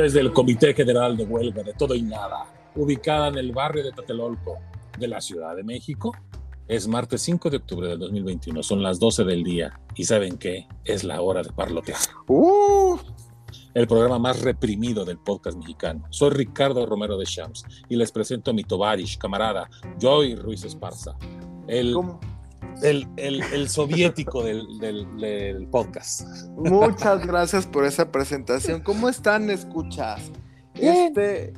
Desde el Comité General de Huelga de Todo y Nada, ubicada en el barrio de Tatelolco de la Ciudad de México, es martes 5 de octubre del 2021, son las 12 del día y ¿saben qué? Es la hora de parlotear. Uh, El programa más reprimido del podcast mexicano. Soy Ricardo Romero de Shams y les presento a mi tovarish, camarada, Joy Ruiz Esparza, el, ¿cómo? El, el, el soviético del, del- del podcast. Muchas gracias por esa presentación. ¿Cómo están, escuchas? Bien. Este,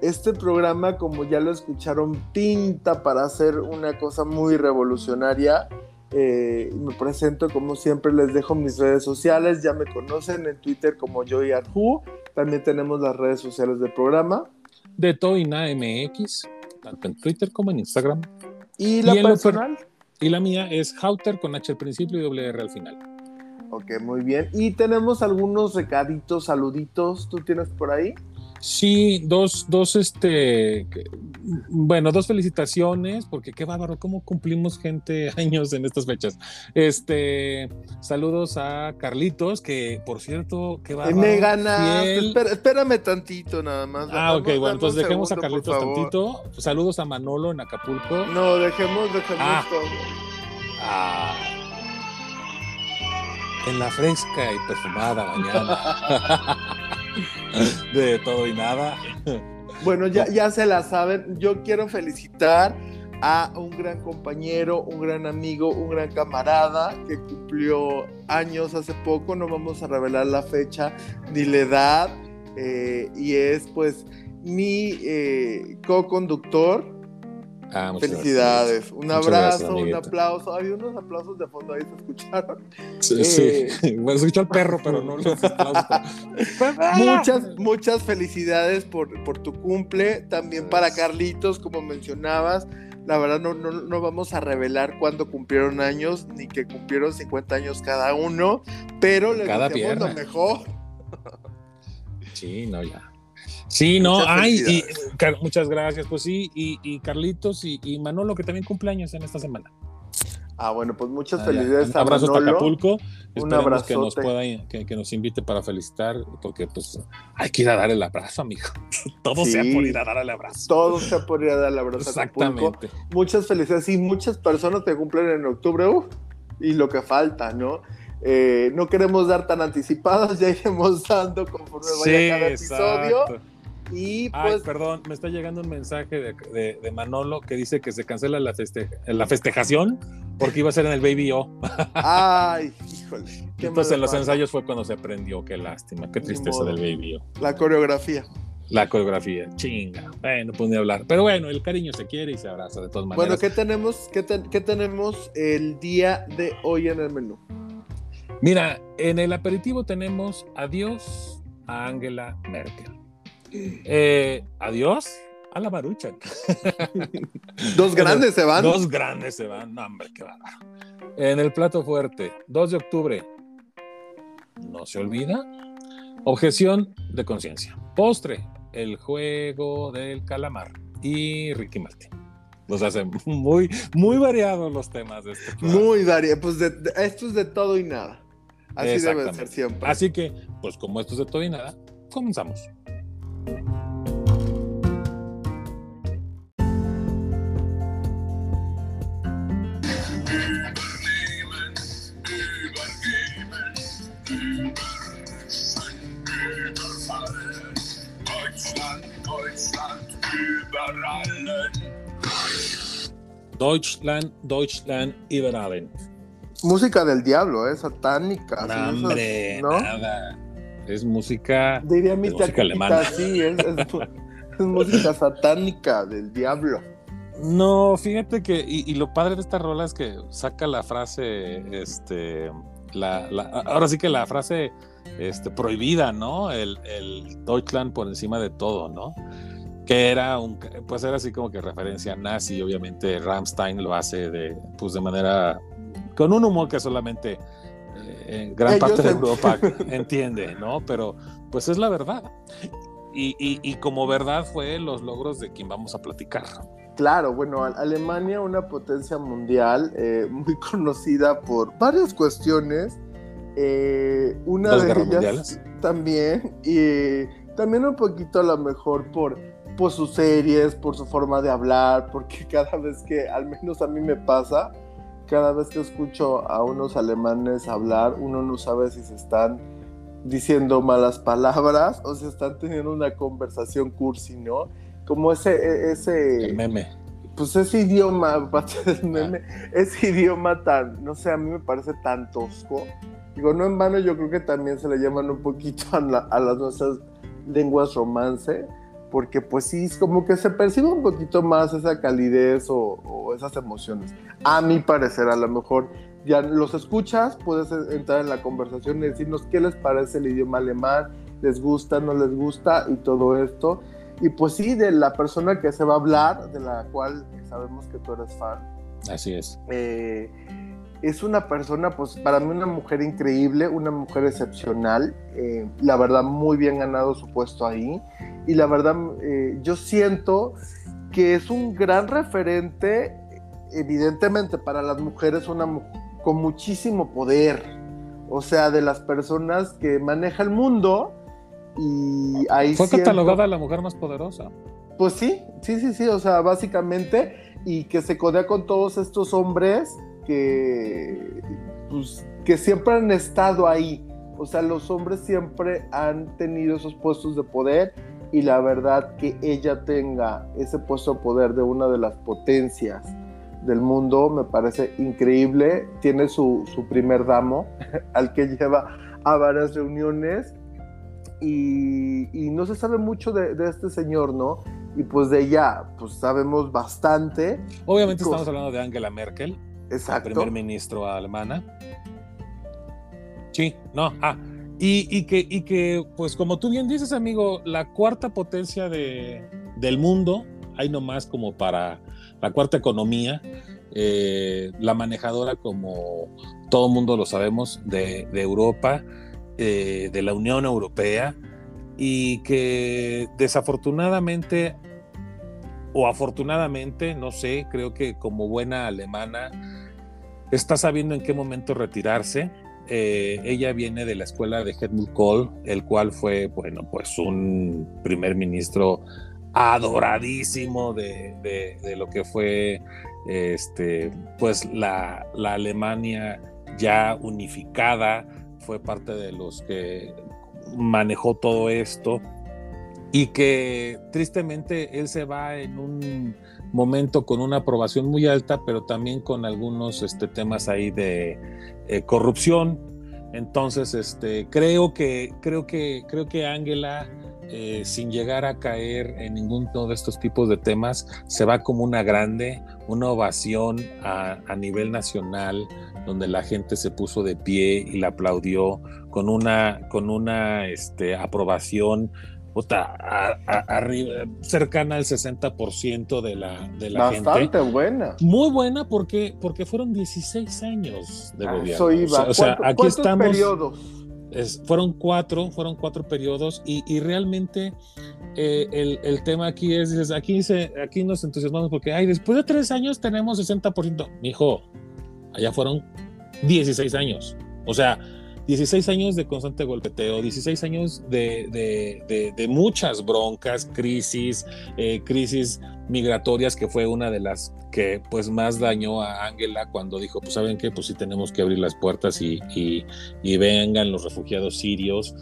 este programa, como ya lo escucharon, pinta para hacer una cosa muy revolucionaria. Eh, me presento como siempre, les dejo mis redes sociales, ya me conocen en Twitter como Joy Arju. También tenemos las redes sociales del programa. De Toina MX, tanto en Twitter como en Instagram. Y la Y personal. Y la mía es Hauter con H al principio y doble R al final. Ok, muy bien. Y tenemos algunos recaditos, saluditos. ¿Tú tienes por ahí? Sí, dos, dos, este, bueno, dos felicitaciones, porque qué bárbaro, cómo cumplimos gente años en estas fechas. Este, saludos a Carlitos, que por cierto, qué bárbaro. me ganaste. Espera- espérame tantito nada más. Ah, ok, bueno, entonces dejemos a Carlitos tantito. Saludos a Manolo en Acapulco. No, dejemos, dejemos Ah. todo. Ah, en la fresca y perfumada mañana. De todo y nada. Bueno, ya, ya se la saben. Yo quiero felicitar a un gran compañero, un gran amigo, un gran camarada que cumplió años hace poco. No vamos a revelar la fecha ni la edad. eh, y es pues mi eh, co-conductor. Ah, Felicidades. Un gracias, abrazo, un aplauso. Había unos aplausos de fondo ahí, ¿se escucharon? Sí, sí. Bueno, escuchó al perro, pero no los aplausos. Muchas, muchas felicidades por, por tu cumple. También para Carlitos, como mencionabas. La verdad, no, no, no vamos a revelar cuándo cumplieron años, ni que cumplieron 50 años cada uno, pero les Cada deseamos lo pierna. mejor. Sí, no, ya. Sí, no, Muchas ay, y, muchas gracias. Pues sí, y, y Carlitos y, y Manolo, que también cumpleaños en esta semana. Ah, bueno, pues muchas Ah, felicidades ya. a Abrazos Manolo. Acapulco. Un Esperemos que nos pueda, que, que nos invite para felicitar, porque pues hay que ir a dar el abrazo, amigo. Todo Sí. sea por ir a dar el abrazo. Todo se podría dar la verdad. Exactamente. Muchas felicidades. Sí, muchas personas que cumplen en octubre uf, y lo que falta, ¿no? Eh, no queremos dar tan anticipadas, ya iremos dando conforme vaya cada episodio. exacto. Y Ay, pues, perdón, me está llegando un mensaje de, de- de Manolo que dice que se cancela la, feste- la festejación porque iba a ser en el Baby O. ay, híjole. qué Entonces en mal los pasa. ensayos fue cuando se aprendió. Qué lástima, qué tristeza del Baby O. La coreografía. La coreografía, chinga. Bueno, pues ni hablar. Pero bueno, el cariño se quiere y se abraza de todas maneras. Bueno, ¿qué tenemos, qué, te- qué tenemos el día de hoy en el menú? Mira, en el aperitivo tenemos adiós a Angela Merkel. Eh, adiós a la Maruchan. Dos grandes se van. Dos grandes se van. No, hombre, qué bárbaro. En el plato fuerte, 2 de octubre. No se olvida. Objeción de conciencia. Postre, el juego del calamar. Y Ricky Martin. Los hacen muy, muy variados los temas de este programa. Muy variado. Pues de- esto es de todo y nada. Así debe ser siempre. Así que, pues como esto es de todo y nada, comenzamos. Deutschland, Deutschland, über Música del diablo, ¿eh? Satánica. No, así, esas, hombre, ¿no? nada. Es música. Diría mi Es música alemana. sí, es, es- es música satánica del diablo. No, fíjate que. Y, y lo padre de esta rola es que saca la frase. Este. La, la- ahora sí que la frase este, prohibida, ¿no? El, el Deutschland por encima de todo, ¿no? Que era un. Pues era así como que referencia nazi. Obviamente Rammstein lo hace de, pues de manera. Con un humor que solamente. eh, en gran Ellos parte de Europa entiende, ¿no? Pero pues es la verdad. Y, y- y como verdad fue los logros de quien vamos a platicar. Claro, bueno, Alemania, una potencia mundial eh, muy conocida por varias cuestiones. Eh, una Dos de ellas, mundiales. también. Y también un poquito a lo mejor por, por sus series, por su forma de hablar, porque cada vez que, al menos a mí me pasa, cada vez que escucho a unos alemanes hablar, uno no sabe si se están diciendo malas palabras o si están teniendo una conversación cursi, ¿no? Como ese... e, ese El meme. pues ese idioma, del meme, ese idioma tan, no sé, a mí me parece tan tosco. Digo, no en vano, yo creo que también se le llaman un poquito a, la- a las nuestras lenguas romance, porque pues sí, es como que se percibe un poquito más esa calidez o, o esas emociones. A mi parecer, a lo mejor ya los escuchas, puedes entrar en la conversación y decirnos qué les parece el idioma alemán, les gusta, no les gusta y todo esto. Y pues sí, de la persona que se va a hablar, de la cual sabemos que tú eres fan, Así es. eh, es una persona, pues para mí una mujer increíble, una mujer excepcional, eh, la verdad muy bien ganado su puesto ahí y la verdad eh, yo siento que es un gran referente, evidentemente para las mujeres, una mu- con muchísimo poder, o sea, de las personas que maneja el mundo y ahí Fue siento- catalogada la mujer más poderosa. pues sí, sí, sí, sí, o sea, básicamente, y que se codea con todos estos hombres que, pues, que siempre han estado ahí. O sea, los hombres siempre han tenido esos puestos de poder y la verdad que ella tenga ese puesto de poder de una de las potencias del mundo me parece increíble. Tiene su, su primer damo al que lleva a varias reuniones y, y no se sabe mucho de, de este señor, ¿no? Y pues de ella, pues sabemos bastante. Obviamente estamos hablando de Angela Merkel, Exacto. primer ministro alemana. Sí, no, ah, y, que, pues como tú bien dices, amigo, la cuarta potencia de, del mundo, hay nomás como para la cuarta economía, eh, la manejadora, como todo mundo lo sabemos, de, de Europa, eh, de la Unión Europea, y que desafortunadamente o afortunadamente, no sé, creo que como buena alemana, está sabiendo en qué momento retirarse. Eh, ella viene de la escuela de Helmut Kohl, el cual fue, bueno, pues un primer ministro adoradísimo de, de- de lo que fue, este, pues la, la Alemania ya unificada, fue parte de los que manejó todo esto y que tristemente él se va en un momento con una aprobación muy alta, pero también con algunos este, temas ahí de eh, corrupción. Entonces, este, creo que, creo que, creo que Ángela, eh, sin llegar a caer en ninguno de estos tipos de temas, se va como una grande, una ovación a, nivel nacional, donde la gente se puso de pie y la aplaudió con una, con una este, aprobación puta, a- a- arriba, cercana al 60% de la, de la gente. Bastante buena. Muy buena porque, porque fueron 16 años de A gobierno. Eso iba. O sea, ¿Cuánto- aquí ¿Cuántos estamos. periodos? es- fueron cuatro, fueron cuatro periodos y, y realmente eh, el, el tema aquí es, dices, aquí, dice, aquí nos entusiasmamos porque, ay, después de tres años tenemos 60%. Mijo, allá fueron 16 años. O sea, 16 años de constante golpeteo, 16 años de, de- de- muchas broncas, crisis, eh, crisis migratorias, que fue una de las que pues más dañó a Ángela cuando dijo, pues saben qué, pues sí tenemos que abrir las puertas y, y- y vengan los refugiados sirios.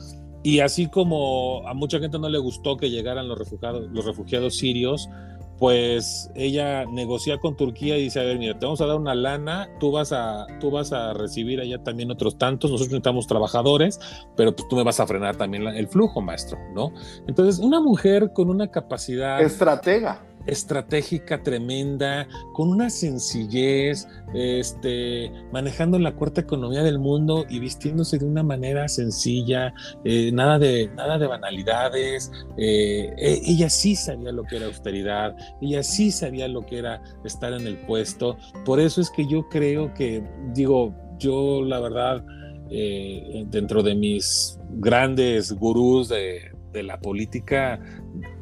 Y así como a mucha gente no le gustó que llegaran los refugiados, los refugiados sirios, pues ella negocia con Turquía y dice, a ver, mira, te vamos a dar una lana, tú vas a, tú vas a recibir allá también otros tantos, nosotros necesitamos trabajadores, pero pues tú me vas a frenar también el flujo, maestro, ¿no? Entonces, una mujer con una capacidad Estratega. Estratégica tremenda, con una sencillez, este, manejando la cuarta economía del mundo y vistiéndose de una manera sencilla, eh, nada, de, nada de banalidades. eh, e- ella sí sabía lo que era austeridad, ella sí sabía lo que era estar en el puesto. Por eso es que yo creo que, digo, yo la verdad, eh, dentro de mis grandes gurús de, de la política,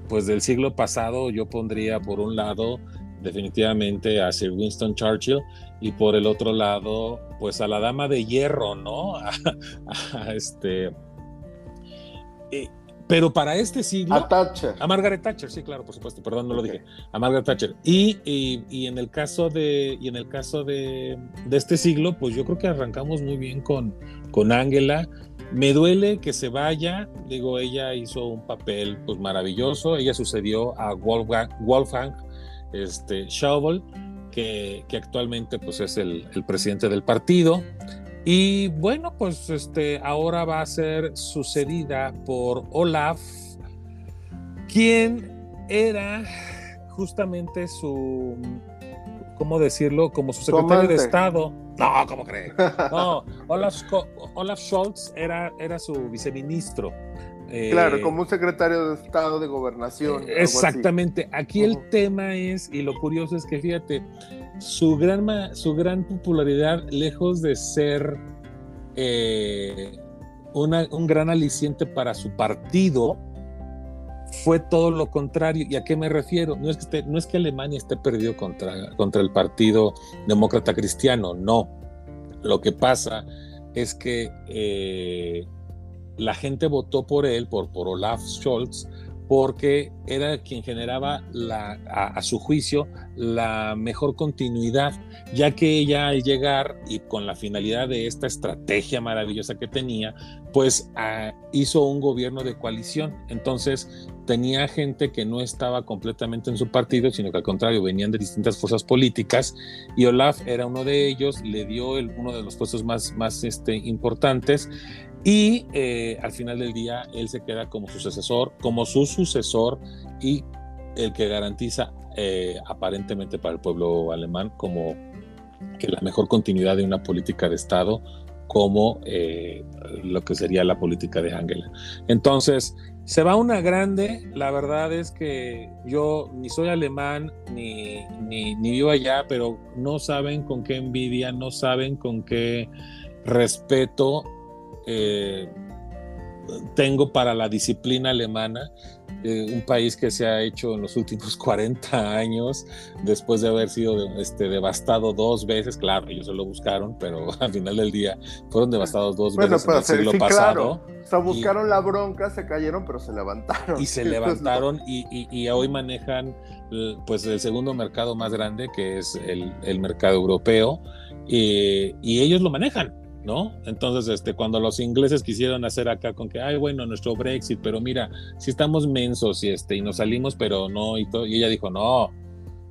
pues del siglo pasado yo pondría por un lado definitivamente a Sir Winston Churchill y por el otro lado pues a la dama de hierro, ¿no? A, a este eh, pero para este siglo... A Thatcher. A Margaret Thatcher, sí, claro, por supuesto, perdón, no lo dije. A Margaret Thatcher. Y, y, y en el caso de, y en el caso de, de, este siglo, pues yo creo que arrancamos muy bien con, con Angela. Me duele que se vaya, digo, ella hizo un papel pues maravilloso, ella sucedió a Wolfgang, Wolfgang este, Schauble, que, que, actualmente pues es el, el presidente del partido. Y bueno, pues este, ahora va a ser sucedida por Olaf, quien era justamente su, ¿cómo decirlo? Como su secretario de Estado. No, ¿cómo cree? No, Olaf, Olaf Scholz era, era su viceministro. Claro, eh, como un secretario de Estado de Gobernación. Exactamente. Aquí uh -huh. el tema es, y lo curioso es que fíjate, su gran, su gran popularidad, lejos de ser eh, una, un gran aliciente para su partido, fue todo lo contrario. ¿Y a qué me refiero? No es que, esté, no es que Alemania esté perdido contra, contra el Partido Demócrata Cristiano, no. Lo que pasa es que eh, la gente votó por él, por, por Olaf Scholz, porque era quien generaba a, a, su juicio la mejor continuidad, ya que ella al llegar y con la finalidad de esta estrategia maravillosa que tenía, pues uh, hizo un gobierno de coalición. Entonces tenía gente que no estaba completamente en su partido, sino que al contrario venían de distintas fuerzas políticas y Olaf era uno de ellos, le dio uno de los puestos más, más este, importantes y eh, al final del día él se queda como su sucesor, como su sucesor y el que garantiza eh, aparentemente para el pueblo alemán como que la mejor continuidad de una política de Estado como eh, lo que sería la política de Angela. Entonces, se va una grande, la verdad es que yo ni soy alemán ni, ni, vivo allá, pero no saben con qué envidia, no saben con qué respeto eh, tengo para la disciplina alemana, eh, un país que se ha hecho en los últimos 40 años, después de haber sido este, devastado dos veces, claro, ellos se lo buscaron, pero al final del día fueron devastados dos bueno, veces en el siglo sí, pasado. Claro. O sea, buscaron y, la bronca, se cayeron, pero se levantaron. Y se levantaron no. y, y, y, hoy manejan pues el segundo mercado más grande, que es el, el mercado europeo, y ellos lo manejan. ¿No? Entonces, este, cuando los ingleses quisieron hacer acá con que, ay, bueno, nuestro Brexit, pero mira, si estamos mensos y, este, nos salimos, pero no, y, todo, y ella dijo, no,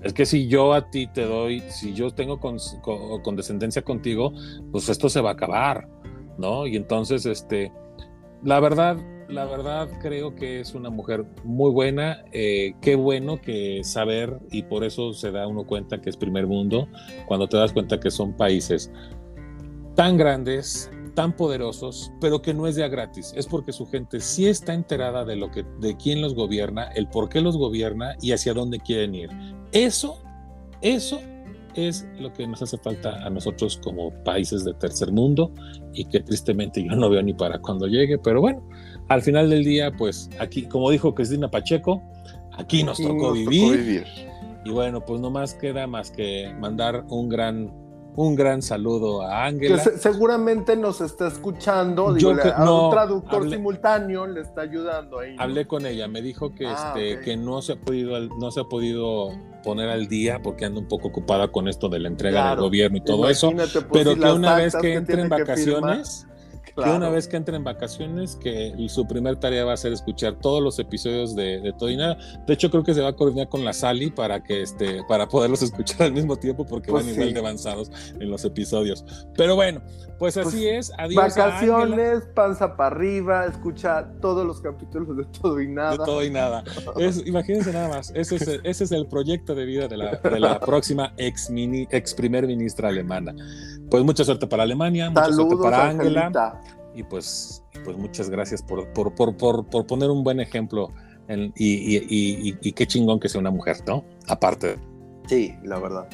es que si yo a ti te doy, si yo tengo con, con, con, contigo, pues esto se va a acabar, ¿no? Y entonces, este, la verdad, la verdad creo que es una mujer muy buena, eh, qué bueno que saber, y por eso se da uno cuenta que es primer mundo, cuando te das cuenta que son países tan grandes, tan poderosos, pero que no es de a gratis. Es porque su gente sí está enterada de lo que, de quién los gobierna, el por qué los gobierna y hacia dónde quieren ir. Eso, eso es lo que nos hace falta a nosotros como países de tercer mundo y que tristemente yo no veo ni para cuando llegue, pero bueno, al final del día, pues aquí, como dijo Cristina Pacheco, aquí nos, tocó, nos vivir, tocó vivir. Y bueno, pues no más queda más que mandar un gran un gran saludo a Ángela. Se, seguramente nos está escuchando. Digo, que, a no, un traductor hablé, simultáneo le está ayudando ahí. ¿no? Hablé con ella, me dijo que, ah, este, okay. que no, se ha podido, no se ha podido poner al día porque anda un poco ocupada con esto de la entrega claro. del gobierno y todo eso. Pues, pero si que una vez que, que entre en vacaciones. Claro. Que una vez que entre en vacaciones, que su primer tarea va a ser escuchar todos los episodios de, de, Todo y Nada. De hecho, creo que se va a coordinar con la Sally para que este, para poderlos escuchar al mismo tiempo, porque pues van sí. igual de avanzados en los episodios. Pero bueno, pues así pues, es. Adiós. Vacaciones, panza para arriba, escucha todos los capítulos de Todo y Nada. De Todo y Nada. Es, imagínense nada más. Ese es, el, ese es el proyecto de vida de la, de la próxima ex, mini, ex primer ministra alemana. Pues mucha suerte para Alemania, mucha Saludos, suerte para Angela. Y pues, pues muchas gracias por, por, por, por, por poner un buen ejemplo. En, y, y, y, y, qué chingón que sea una mujer, ¿no? Aparte. Sí, la verdad.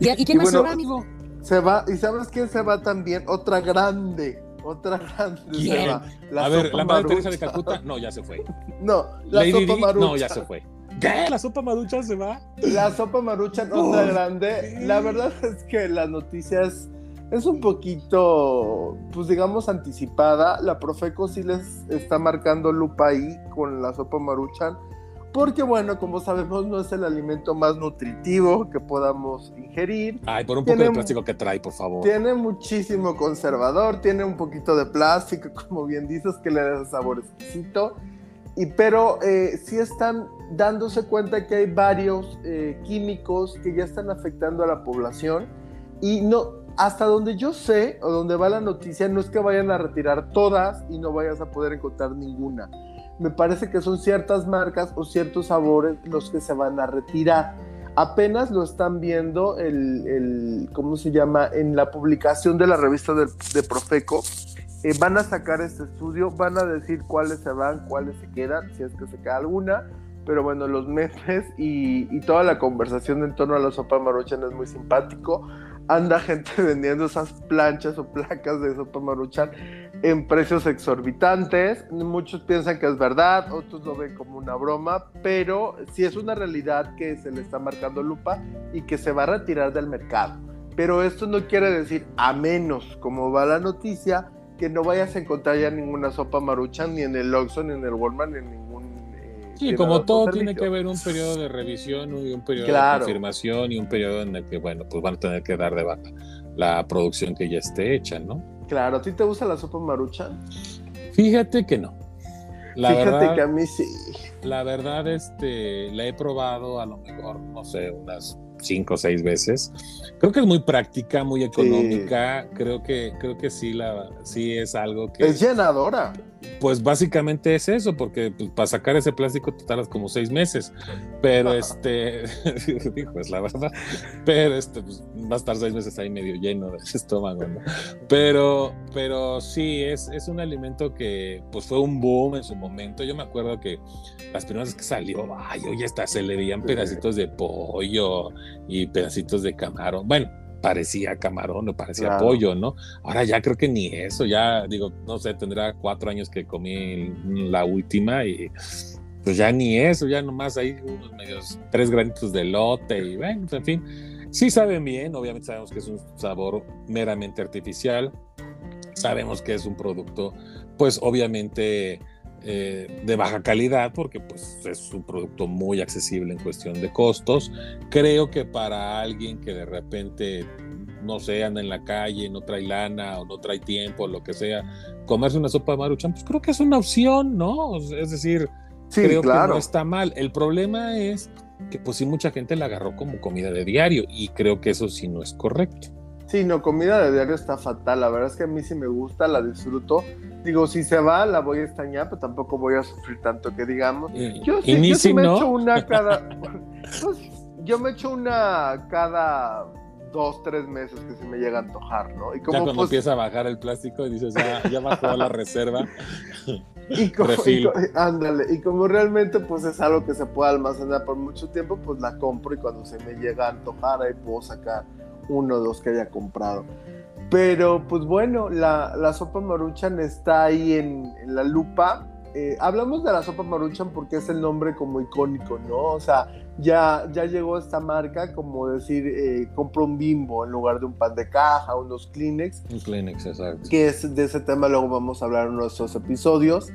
¿Y, y quién más bueno, se va, amigo? Se va, ¿y sabes quién se va también? Otra grande. Otra grande ¿Quién? se va. La A ver, la madre Teresa de Calcuta, no, ya se fue. no, la Lady sopa. No, ya se fue. ¿Qué? ¿La sopa marucha se va? La sopa marucha, otra grande. La verdad es que las noticias es un poquito, pues digamos, anticipada. La Profeco sí les está marcando lupa ahí con la sopa maruchan, porque bueno, como sabemos, no es el alimento más nutritivo que podamos ingerir. Ay, por un poco Tiene de plástico que trae, por favor. Tiene muchísimo conservador, tiene un poquito de plástico, como bien dices, que le da sabor exquisito. Y, pero eh, sí están dándose cuenta que hay varios eh, químicos que ya están afectando a la población. Y no, hasta donde yo sé, o donde va la noticia, no es que vayan a retirar todas y no vayas a poder encontrar ninguna. Me parece que son ciertas marcas o ciertos sabores los que se van a retirar apenas lo están viendo el, el- ¿cómo se llama? En la publicación de la revista de, de Profeco. Eh, van a sacar este estudio, van a decir cuáles se van, cuáles se quedan, si es que se queda alguna. Pero bueno, los memes y, y toda la conversación en torno a la sopa maruchan es muy simpático. Anda gente vendiendo esas planchas o placas de sopa maruchan en precios exorbitantes. Muchos piensan que es verdad, otros lo ven como una broma, pero sí es una realidad que se le está marcando lupa y que se va a retirar del mercado. Pero esto no quiere decir, a menos como va la noticia, que no vayas a encontrar ya ninguna sopa maruchan ni en el Oxxo, ni en el Walmart, ni en ningún... eh, Sí, como todo tiene que haber un periodo de revisión y un periodo Claro. de confirmación y un periodo en el que, bueno, pues van a tener que dar de baja la producción que ya esté hecha, ¿no? Claro, ¿a ti te gusta la sopa maruchan? Fíjate que no. La Fíjate verdad, que a mí sí. la verdad, este, la he probado a lo mejor, no sé, unas cinco o seis veces. Creo que es muy práctica, muy económica. Creo que, creo que sí, la, sí es algo que. Es llenadora. Pues básicamente es eso, porque pues, para sacar ese plástico te tardas como seis meses. Pero este, dijo, es la verdad. Pero este, pues, va a estar seis meses ahí medio lleno de estómago, ¿no? Pero, pero sí, es, es un alimento que pues fue un boom en su momento. Yo me acuerdo que las primeras veces que salió, ay, oye, hasta se le veían pedacitos de pollo y pedacitos de camarón. Bueno, parecía camarón o parecía Claro. pollo, ¿no? Ahora ya creo que ni eso, ya digo, no sé, tendrá cuatro años que comí la última y pues ya ni eso, ya nomás hay unos medios, tres granitos de lote y bueno, en fin, sí saben bien, obviamente sabemos que es un sabor meramente artificial, sabemos que es un producto, pues obviamente eh, de baja calidad, porque pues es un producto muy accesible en cuestión de costos. Creo que para alguien que de repente, no sé, anda en la calle, no trae lana o no trae tiempo, lo que sea, comerse una sopa de maruchan, pues creo que es una opción, ¿no? Es decir, Sí, creo que claro. no está mal. El problema es que pues sí mucha gente la agarró como comida de diario y creo que eso sí no es correcto. Sí, no, comida de diario está fatal. La verdad es que a mí sí me gusta, la disfruto. Digo, si se va, la voy a extrañar, pero tampoco voy a sufrir tanto que digamos. Y, Yo sí, yo sí si me no, echo una cada. pues, yo me echo una cada dos, tres meses que se me llega a antojar, ¿no? Y ya cuando pues. empieza a bajar el plástico y dices, ah, ya bajó la reserva. Y como, y co- ándale, y como realmente pues es algo que se puede almacenar por mucho tiempo, pues la compro y cuando se me llega a antojar ahí puedo sacar uno o dos que haya comprado. Pero pues bueno, la, la sopa maruchan está ahí en, en la lupa. Eh, hablamos de la sopa maruchan porque es el nombre como icónico, ¿no? O sea, ya, ya llegó esta marca como decir, eh, compro un bimbo en lugar de un pan de caja, unos Kleenex Un Kleenex, exacto. que es de ese tema luego vamos a hablar en nuestros episodios,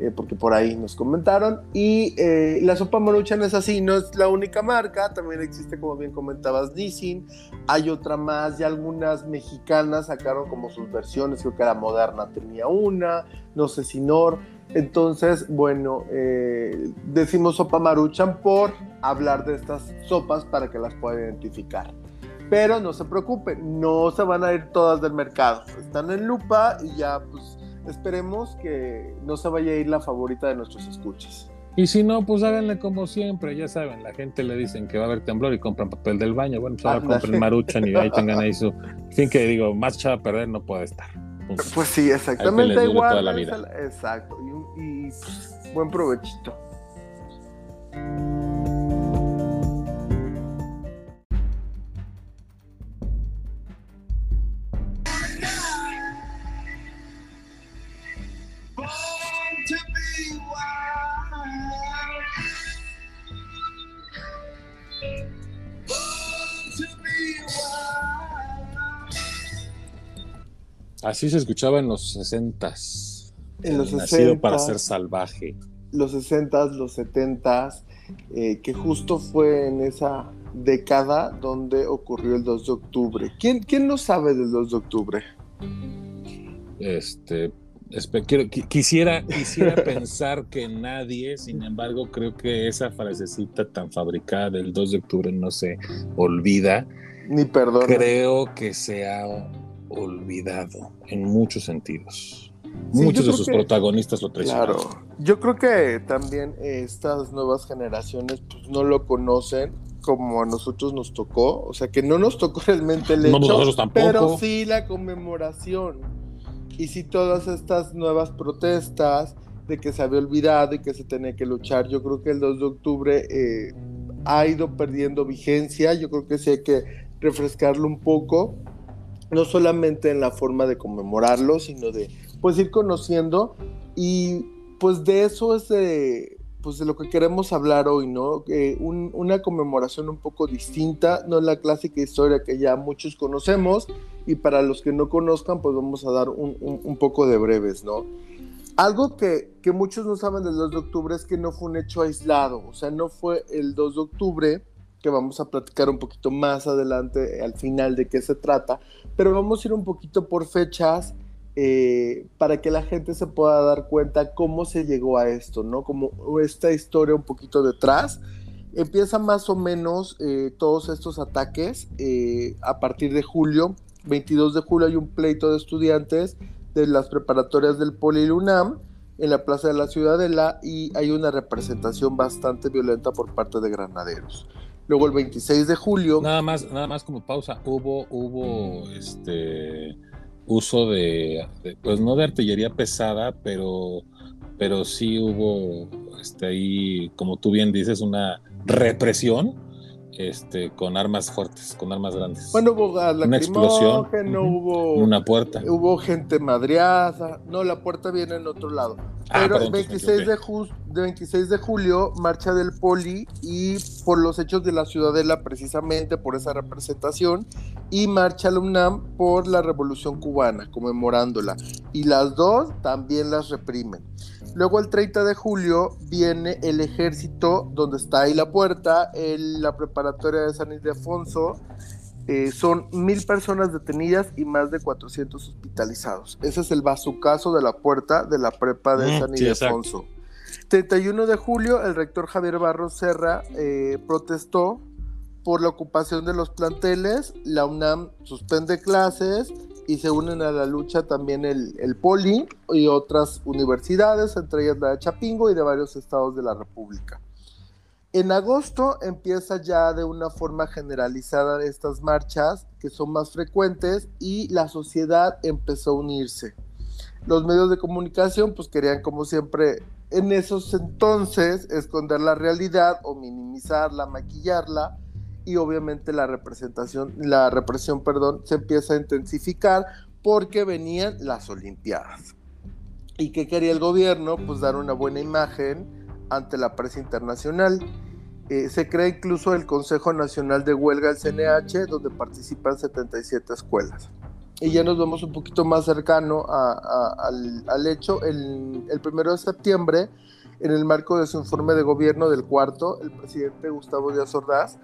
eh, porque por ahí nos comentaron. Y eh, la sopa maruchan es así, no es la única marca, también existe, como bien comentabas, Nissin, hay otra más, y algunas mexicanas sacaron como sus versiones, creo que la moderna tenía una, no sé si Nor. Entonces, bueno, eh, decimos sopa maruchan por hablar de estas sopas para que las pueda identificar. Pero no se preocupen, no se van a ir todas del mercado. Están en lupa y ya, pues, esperemos que no se vaya a ir la favorita de nuestros escuchas. Y si no, pues háganle como siempre, ya saben, la gente le dicen que va a haber temblor y compran papel del baño. Bueno, pues ahora Ándale. compren maruchan y ahí tengan ahí su. Fin, que digo, más echado a perder no puede estar. Pues, Pues sí, exactamente igual. toda la vida. exacto. Y, y, pues, buen provechito. Así se escuchaba en los sesentas. En los Nacido para 60s. ser salvaje. los 60s, los 70s, eh, que justo fue en esa década donde ocurrió el 2 de octubre. ¿Quién, quién no sabe del 2 de octubre? Este, quiero- qui- quisiera, quisiera pensar que nadie, sin embargo, creo que esa frasecita tan fabricada del 2 de octubre no se olvida. Ni perdón. Creo que se ha olvidado en muchos sentidos. Sí, Muchos de sus que- protagonistas lo traicionaron. Claro. Yo creo que también eh, estas nuevas generaciones pues, no lo conocen como a nosotros nos tocó. O sea, que no nos tocó realmente el No, hecho, nosotros tampoco. pero sí la conmemoración. Y sí todas estas nuevas protestas de que se había olvidado y que se tenía que luchar. Yo creo que el 2 de octubre eh, ha ido perdiendo vigencia. Yo creo que sí hay que refrescarlo un poco. No solamente en la forma de conmemorarlo, sino de pues ir conociendo y pues de eso es de, pues de lo que queremos hablar hoy, ¿no? Eh, un- una conmemoración un poco distinta, no la clásica historia que ya muchos conocemos y para los que no conozcan pues vamos a dar un, un- un poco de breves, ¿no? Algo que, que muchos no saben del 2 de octubre es que no fue un hecho aislado, o sea, no fue el 2 de octubre, que vamos a platicar un poquito más adelante al final de qué se trata, pero vamos a ir un poquito por fechas eh, para que la gente se pueda dar cuenta cómo se llegó a esto, ¿no? Como esta historia un poquito detrás. Empieza más o menos eh, todos estos ataques eh, a partir de julio. 22 de julio hay un pleito de estudiantes de las preparatorias del Poli y la UNAM en la Plaza de la Ciudadela y hay una representación bastante violenta por parte de granaderos. Luego el 26 de julio... Nada más, nada más como pausa, hubo, hubo este uso de, pues no de artillería pesada, pero, pero sí hubo este ahí, como tú bien dices, una represión este, con armas fuertes, con armas grandes. Bueno, hubo Una explosión. Ujú. hubo... una puerta. Hubo gente madreada. No, la puerta viene en otro lado. Ah, Pero el entonces 26 me de, equivoqué. ju- de 26 de julio, marcha del Poli y por los hechos de la Ciudadela, precisamente por esa representación, y marcha la UNAM por la Revolución Cubana, conmemorándola. Y las dos también las reprimen. Luego el 30 de julio viene el ejército, donde está ahí la puerta, el- la preparatoria de San Ildefonso. Eh, son mil personas detenidas y más de 400 hospitalizados. Ese es el bazucazo de la puerta de la prepa de Mm, San sí, Ildefonso. 31 de julio, el rector Javier Barros Serra eh, protestó por la ocupación de los planteles. La UNAM suspende clases y se unen a la lucha también el, el Poli y otras universidades, entre ellas la de Chapingo y de varios estados de la República. En agosto empieza ya de una forma generalizada estas marchas que son más frecuentes y la sociedad empezó a unirse. Los medios de comunicación pues querían como siempre en esos entonces esconder la realidad o minimizarla, maquillarla y obviamente la representación, la represión, perdón, se empieza a intensificar porque venían las Olimpiadas. ¿Y qué quería el gobierno? Pues dar una buena imagen ante la prensa internacional. Eh, se crea incluso el Consejo Nacional de Huelga, el CNH, donde participan 77 escuelas. Y ya nos vemos un poquito más cercano al, hecho. El primero de septiembre, en el marco de su informe de gobierno del cuarto, el presidente Gustavo Díaz Ordaz,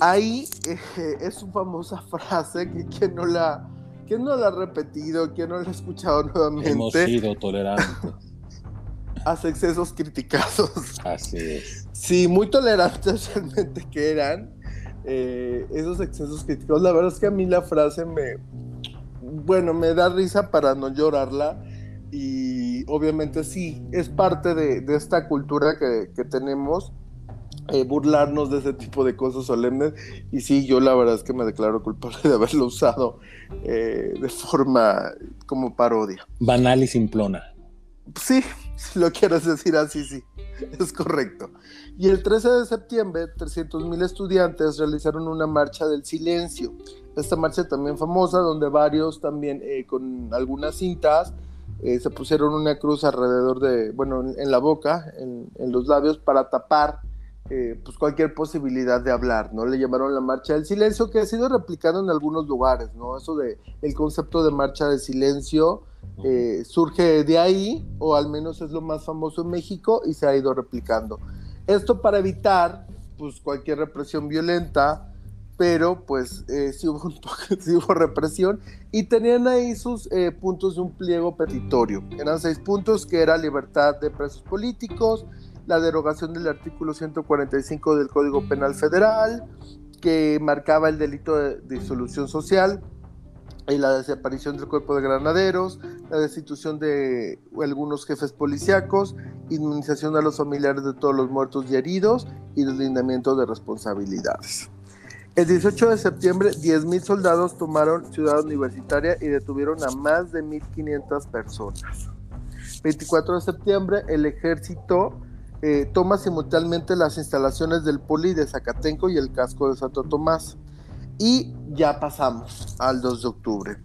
ahí eh, es su famosa frase que quien no la, quien no la ha repetido, quien no la ha escuchado Hemos nuevamente, sido tolerantes. hace excesos criticados. Así es. Sí, muy tolerantes realmente que eran eh, esos excesos críticos. La verdad es que a mí la frase me, bueno, me da risa para no llorarla y obviamente sí, es parte de, de esta cultura que, que tenemos, eh, burlarnos de ese tipo de cosas solemnes y sí, yo la verdad es que me declaro culpable de haberlo usado eh, de forma como parodia. Banal y simplona. Sí, si lo quieres decir así, sí, es correcto. Y el 13 de septiembre, 300.000 estudiantes realizaron una marcha del silencio. Esta marcha también famosa, donde varios también eh, con algunas cintas eh, se pusieron una cruz alrededor de, bueno, en, la boca, en, en los labios, para tapar eh, pues cualquier posibilidad de hablar, ¿no? Le llamaron la marcha del silencio, que ha sido replicado en algunos lugares, ¿no? Eso de el concepto de marcha de silencio eh, surge de ahí, o al menos es lo más famoso en México, y se ha ido replicando. Esto para evitar, pues, cualquier represión violenta, pero pues eh, sí, hubo sí represión y tenían ahí sus eh, puntos de un pliego petitorio. Eran seis puntos que era libertad de presos políticos, la derogación del artículo 145 del Código Penal Federal, que marcaba el delito de disolución social, y la desaparición del cuerpo de granaderos, la destitución de algunos jefes policíacos, indemnización a los familiares de todos los muertos y heridos y deslindamiento de responsabilidades. El 18 de septiembre, 10.000 soldados tomaron Ciudad Universitaria y detuvieron a más de 1.500 personas. 24 de septiembre, el ejército eh, toma simultáneamente las instalaciones del Poli de Zacatenco y el casco de Santo Tomás. Y ya pasamos al 2 de octubre,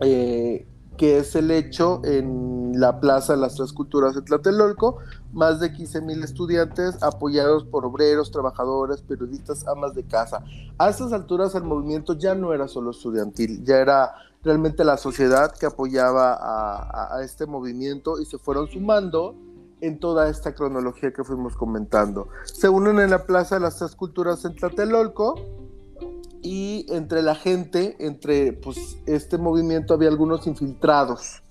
eh, que es el hecho en la Plaza de las Tres Culturas de Tlatelolco, más de 15 mil estudiantes apoyados por obreros, trabajadores, periodistas, amas de casa. A estas alturas el movimiento ya no era solo estudiantil, ya era realmente la sociedad que apoyaba a, a este movimiento y se fueron sumando en toda esta cronología que fuimos comentando. Se unen en la Plaza de las Tres Culturas en Tlatelolco y entre la gente, entre pues este movimiento había algunos infiltrados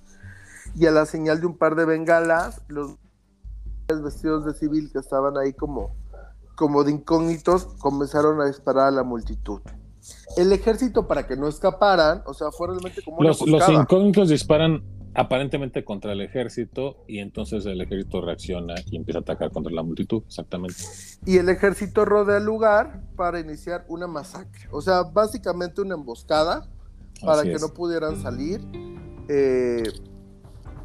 y a la señal de un par de bengalas, los vestidos de civil que estaban ahí como, como de incógnitos comenzaron a disparar a la multitud. El ejército para que no escaparan, o sea, fue realmente como una Los, los emboscada. incógnitos disparan aparentemente contra el ejército y entonces el ejército reacciona y empieza a atacar contra la multitud, exactamente. y el ejército rodea el lugar para iniciar una masacre. O sea, básicamente una emboscada para Así que es. no pudieran salir. Eh,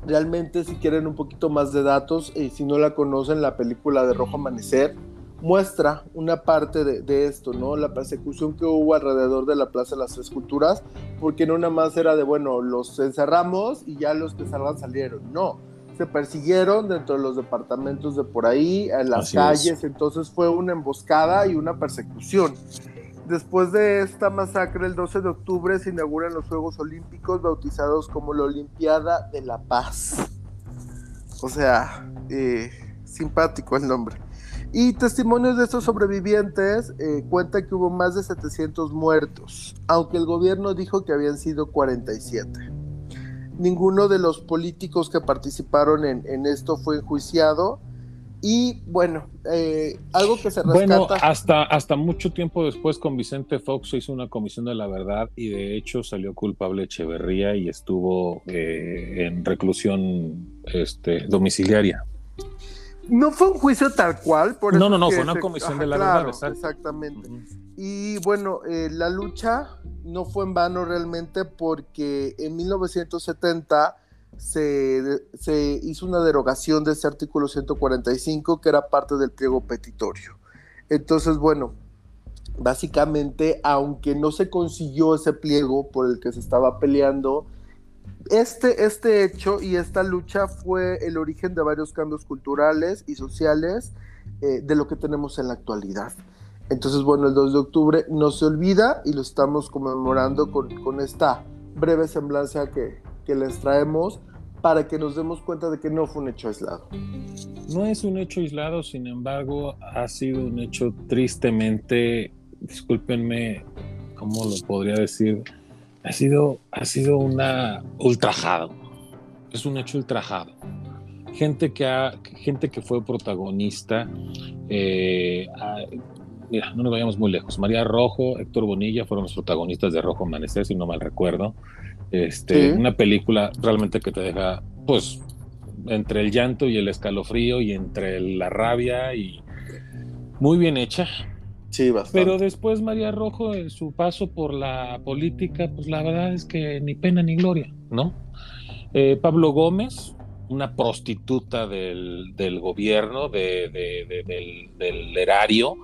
realmente, si quieren un poquito más de datos, y si no la conocen, la película de Rojo Amanecer muestra una parte de, de esto, ¿no? La persecución que hubo alrededor de la Plaza de las Tres Culturas, porque no nada más era de, bueno, los encerramos y ya los que salgan salieron. No, se persiguieron dentro de los departamentos de por ahí, en las Así calles, entonces fue una emboscada y una persecución. Después de esta masacre, el 12 de octubre se inauguran los Juegos Olímpicos bautizados como la Olimpiada de la Paz. O sea, eh, simpático el nombre. Y testimonios de estos sobrevivientes eh, cuentan que hubo más de 700 muertos, aunque el gobierno dijo que habían sido 47. Ninguno de los políticos que participaron en, en esto fue enjuiciado. Y bueno, eh, algo que se rescata. Bueno, hasta, hasta mucho tiempo después con Vicente Fox se hizo una comisión de la verdad y de hecho salió culpable Echeverría y estuvo eh, en reclusión este, domiciliaria. No fue un juicio tal cual. Por No, no, no, fue una se- comisión de la claro, exacto. Exactamente. Y bueno, eh, la lucha no fue en vano realmente porque en 1970 se, se hizo una derogación de ese artículo 145 que era parte del pliego petitorio. Entonces, bueno, básicamente, aunque no se consiguió ese pliego por el que se estaba peleando, este, este hecho y esta lucha fue el origen de varios cambios culturales y sociales eh, de lo que tenemos en la actualidad. Entonces, bueno, el 2 de octubre no se olvida y lo estamos conmemorando con, con esta breve semblanza que, que les traemos para que nos demos cuenta de que no fue un hecho aislado. No es un hecho aislado, sin embargo, ha sido un hecho tristemente, discúlpenme, ¿cómo lo podría decir? Ha sido, ha sido una ultrajado. Es un hecho ultrajado. Gente que, ha, gente que fue protagonista, eh, ha- mira, no nos vayamos muy lejos. María Rojo, Héctor Bonilla fueron los protagonistas de Rojo Amanecer, si no mal recuerdo. Este, Sí. Una película realmente que te deja, pues, entre el llanto y el escalofrío y entre la rabia y muy bien hecha. Pero después María Rojo en su paso por la política, pues la verdad es que ni pena ni gloria, ¿no? Eh, Pablo Gómez, una prostituta del, del gobierno, de- de- de- del, del erario,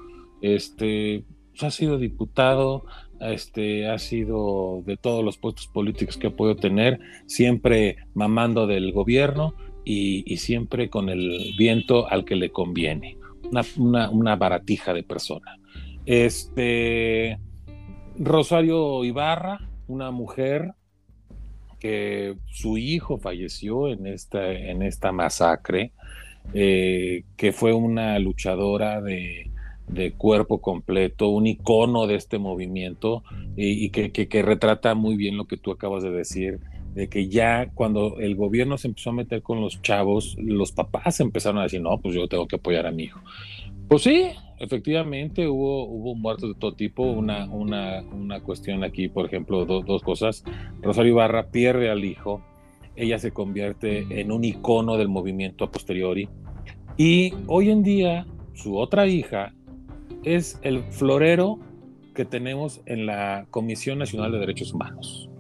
este, pues, ha sido diputado, este, ha sido de todos los puestos políticos que ha podido tener, siempre mamando del gobierno y, y siempre con el viento al que le conviene. una, una, una baratija de persona. Este, Rosario Ibarra, una mujer que su hijo falleció en esta, en esta masacre, eh, que fue una luchadora de, de, cuerpo completo, un icono de este movimiento y, que, que, que, retrata muy bien lo que tú acabas de decir, de que ya cuando el gobierno se empezó a meter con los chavos, los papás empezaron a decir, no, pues yo tengo que apoyar a mi hijo. Pues sí, efectivamente hubo, hubo muertos de todo tipo. Una, una, una cuestión aquí, por ejemplo, do, dos cosas. Rosario Ibarra pierde al hijo, ella se convierte en un icono del movimiento a posteriori. Y hoy en día, su otra hija es el florero que tenemos en la Comisión Nacional de Derechos Humanos.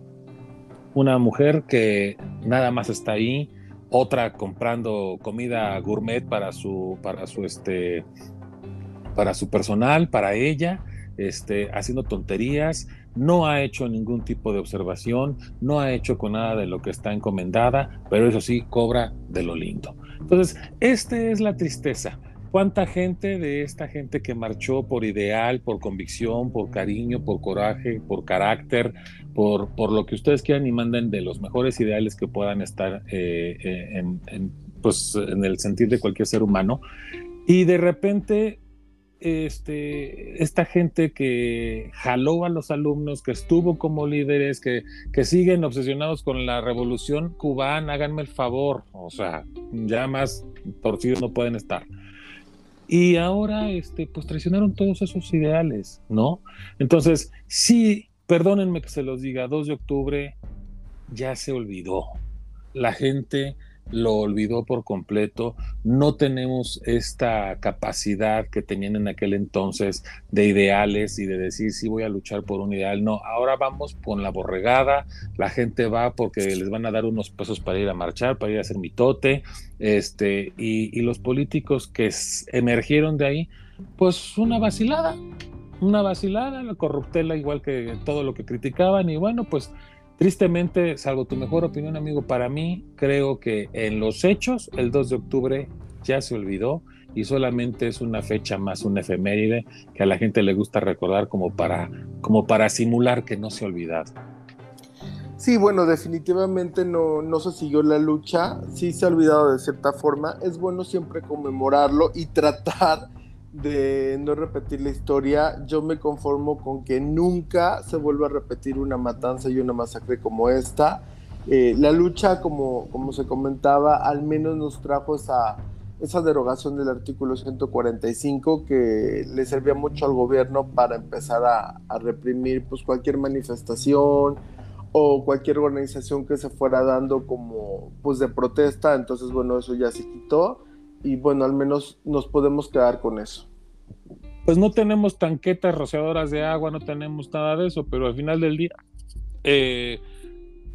Una mujer que nada más está ahí, otra comprando comida gourmet para su, para su este, para su personal, para ella, este, haciendo tonterías, no ha hecho ningún tipo de observación, no ha hecho con nada de lo que está encomendada, pero eso sí, cobra de lo lindo. Entonces, esta es la tristeza. ¿Cuánta gente de esta gente que marchó por ideal, por convicción, por cariño, por coraje, por carácter, por, por lo que ustedes quieran y manden de los mejores ideales que puedan estar eh, eh en, en, pues, en el sentir de cualquier ser humano? Y de repente este, esta gente que jaló a los alumnos, que estuvo como líderes, que, que, siguen obsesionados con la revolución cubana, háganme el favor, o sea, ya más torcidos no pueden estar. Y ahora, este, pues traicionaron todos esos ideales, ¿no? Entonces, sí, perdónenme que se los diga, 2 de octubre ya se olvidó. La gente lo olvidó por completo, no tenemos esta capacidad que tenían en aquel entonces de ideales y de decir sí voy a luchar por un ideal, no, ahora vamos con la borregada, la gente va porque les van a dar unos pesos para ir a marchar, para ir a hacer mitote, este, y, y los políticos que emergieron de ahí, pues una vacilada, una vacilada, la corruptela igual que todo lo que criticaban y bueno, pues Tristemente, salvo tu mejor opinión, amigo, para mí creo que en los hechos el 2 de octubre ya se olvidó y solamente es una fecha más, una efeméride que a la gente le gusta recordar como para, como para simular que no se ha olvidado. Sí, bueno, definitivamente no, no se siguió la lucha, sí se ha olvidado de cierta forma. Es bueno siempre conmemorarlo y tratar de no repetir la historia, yo me conformo con que nunca se vuelva a repetir una matanza y una masacre como esta. Eh, la lucha, como, como se comentaba, al menos nos trajo esa, esa derogación del artículo 145 que le servía mucho al gobierno para empezar a, a reprimir pues, cualquier manifestación o cualquier organización que se fuera dando como pues de protesta. Entonces, bueno, eso ya se quitó y bueno, al menos nos podemos quedar con eso. Pues no tenemos tanquetas rociadoras de agua, no tenemos nada de eso, pero al final del día eh,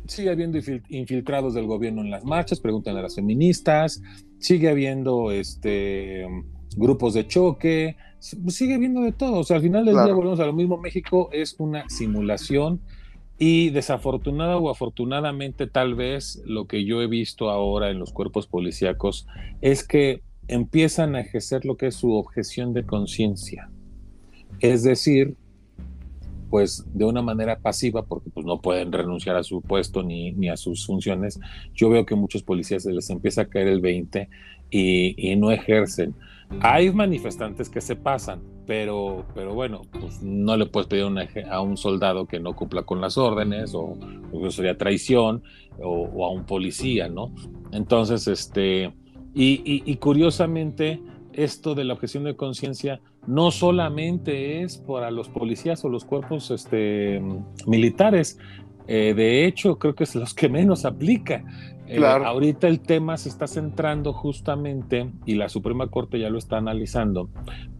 sigue habiendo infiltrados del gobierno en las marchas, preguntan a las feministas, sigue habiendo este grupos de choque, sigue habiendo de todo. O sea, al final del claro. día volvemos a lo mismo. México es una simulación y desafortunada o afortunadamente, tal vez lo que yo he visto ahora en los cuerpos policíacos es que empiezan a ejercer lo que es su objeción de conciencia. Es decir, pues de una manera pasiva, porque pues no pueden renunciar a su puesto ni, ni a sus funciones, yo veo que muchos policías se les empieza a caer el 20 y, y no ejercen. Hay manifestantes que se pasan, pero, pero bueno, pues no le puedes pedir a un soldado que no cumpla con las órdenes, o, o sería traición, o, a un policía, ¿no? Entonces, este, y curiosamente, esto de la objeción de conciencia no solamente es para los policías o los cuerpos este, militares, eh, de hecho, creo que es los que menos aplica. Claro. Eh, ahorita el tema se está centrando justamente, y la Suprema Corte ya lo está analizando,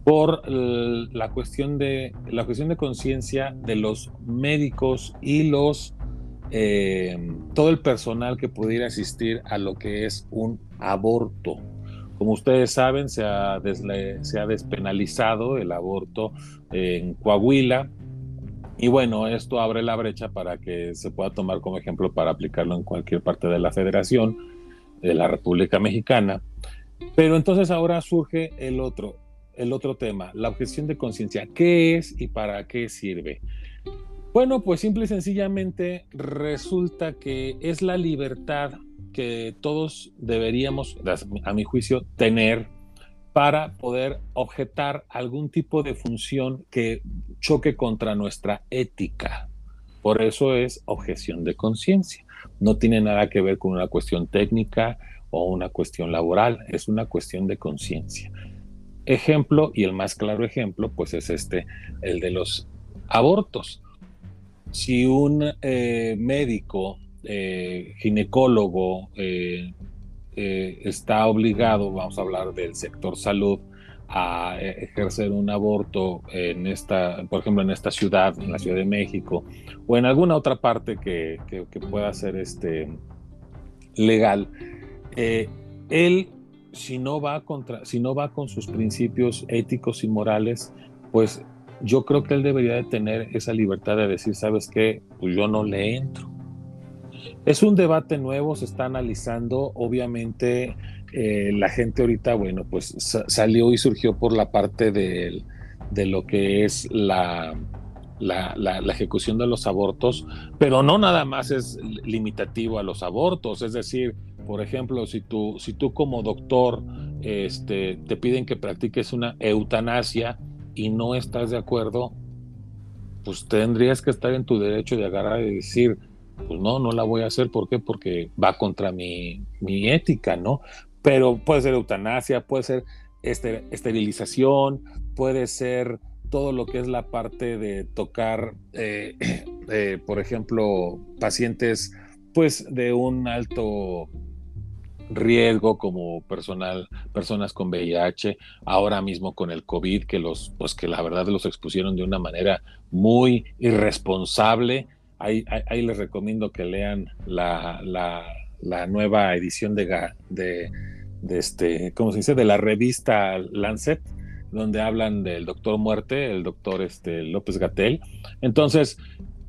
por la cuestión de la cuestión de conciencia de los médicos y los eh, todo el personal que pudiera asistir a lo que es un aborto. Como ustedes saben, se ha, se ha despenalizado el aborto en Coahuila, y bueno, esto abre la brecha para que se pueda tomar como ejemplo para aplicarlo en cualquier parte de la federación, de la República Mexicana. Pero entonces ahora surge el otro. el otro tema, la objeción de conciencia. ¿Qué es y para qué sirve? Bueno, pues simple y sencillamente resulta que es la libertad que todos deberíamos, a mi juicio, tener para poder objetar algún tipo de función que choque contra nuestra ética. Por eso es objeción de conciencia. No tiene nada que ver con una cuestión técnica o una cuestión laboral, es una cuestión de conciencia. Ejemplo, y el más claro ejemplo, pues es este, el de los abortos si un eh, médico, eh, ginecólogo, eh, está obligado, vamos a hablar del sector salud, a ejercer un aborto en esta, por ejemplo, en esta ciudad, en la Ciudad de México, o en alguna otra parte que, pueda ser este, legal, él, si no, va contra, si no va con sus principios éticos y morales, pues yo creo que él debería de tener esa libertad de decir, ¿sabes qué? Pues yo no le entro. Es un debate nuevo, se está analizando, obviamente eh, la gente ahorita, bueno, pues salió y surgió por la parte de, lo que es la, ejecución de los abortos, pero no nada más es limitativo a los abortos, es decir, por ejemplo, si tú, si tú como doctor este, te piden que practiques una eutanasia, y no estás de acuerdo, pues tendrías que estar en tu derecho de agarrar y decir, pues no, no la voy a hacer. ¿Por qué? Porque va contra mi, mi ética, ¿no? Pero puede ser eutanasia, puede ser este, esterilización, puede ser todo lo que es la parte de tocar, eh, eh, por ejemplo, pacientes pues de un alto riesgo como personal, personas con VIH, ahora mismo con el COVID, que los, pues que la verdad los expusieron de una manera muy irresponsable. Ahí, les recomiendo que lean la, la, nueva edición de, de, de, este, ¿cómo se dice? De la revista Lancet, donde hablan del doctor muerte, el doctor este, López Gatel. Entonces,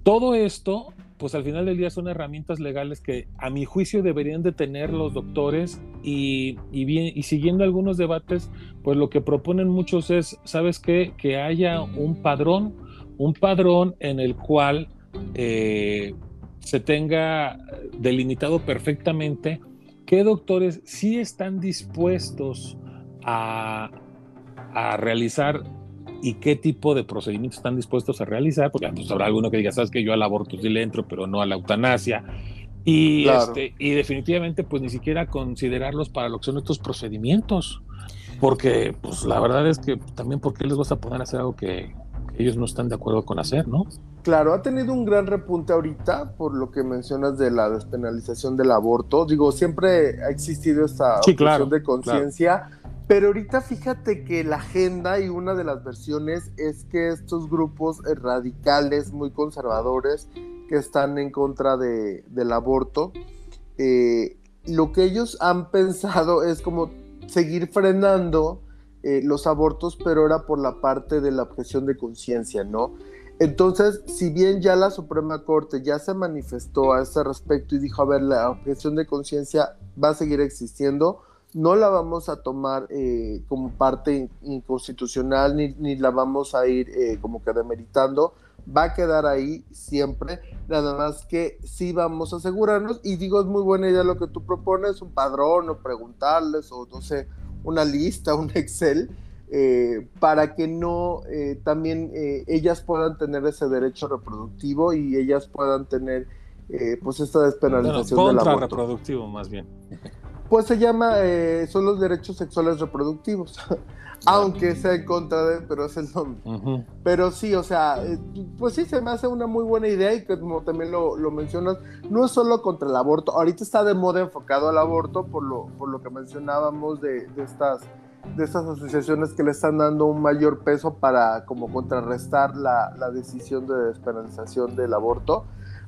todo esto pues al final del día son herramientas legales que a mi juicio deberían de tener los doctores y, bien, y siguiendo algunos debates, pues lo que proponen muchos es, ¿sabes qué? Que haya un padrón, un padrón en el cual eh, se tenga delimitado perfectamente qué doctores sí están dispuestos a, a realizar y qué tipo de procedimientos están dispuestos a realizar, porque pues, habrá alguno que diga, sabes que yo al aborto sí le entro, pero no a la eutanasia. Y, este, y definitivamente, pues ni siquiera considerarlos para lo que son estos procedimientos. Porque, pues la verdad es que también, ¿por qué les vas a poder hacer algo que, ellos no están de acuerdo con hacer, no? Claro, ha tenido un gran repunte ahorita por lo que mencionas de la despenalización del aborto. Digo, siempre ha existido esta sí, de conciencia. Pero ahorita fíjate que la agenda y una de las versiones es que estos grupos radicales, muy conservadores, que están en contra de, del aborto, eh, lo que ellos han pensado es como seguir frenando eh, los abortos, pero era por la parte de la objeción de conciencia, ¿no? Entonces, si bien ya la Suprema Corte ya se manifestó a ese respecto y dijo, a ver, la objeción de conciencia va a seguir existiendo, no la vamos a tomar eh, como parte inconstitucional ni, la vamos a ir eh, como que demeritando, va a quedar ahí siempre, nada más que sí vamos a asegurarnos y digo es muy buena idea lo que tú propones, un padrón o preguntarles o no sé, una lista, un Excel, eh, para que no también ellas puedan tener ese derecho reproductivo y ellas puedan tener pues esta despenalización no, contra reproductivo más bien. Pues se llama, eh, son los derechos sexuales reproductivos, aunque sea en contra de, pero es el nombre. Pero sí, o sea, eh, pues sí, se me hace una muy buena idea y como también lo, mencionas, no es solo contra el aborto, ahorita está de moda enfocado al aborto por lo, por lo que mencionábamos de, estas de estas asociaciones que le están dando un mayor peso para como contrarrestar la, la decisión de despenalización del aborto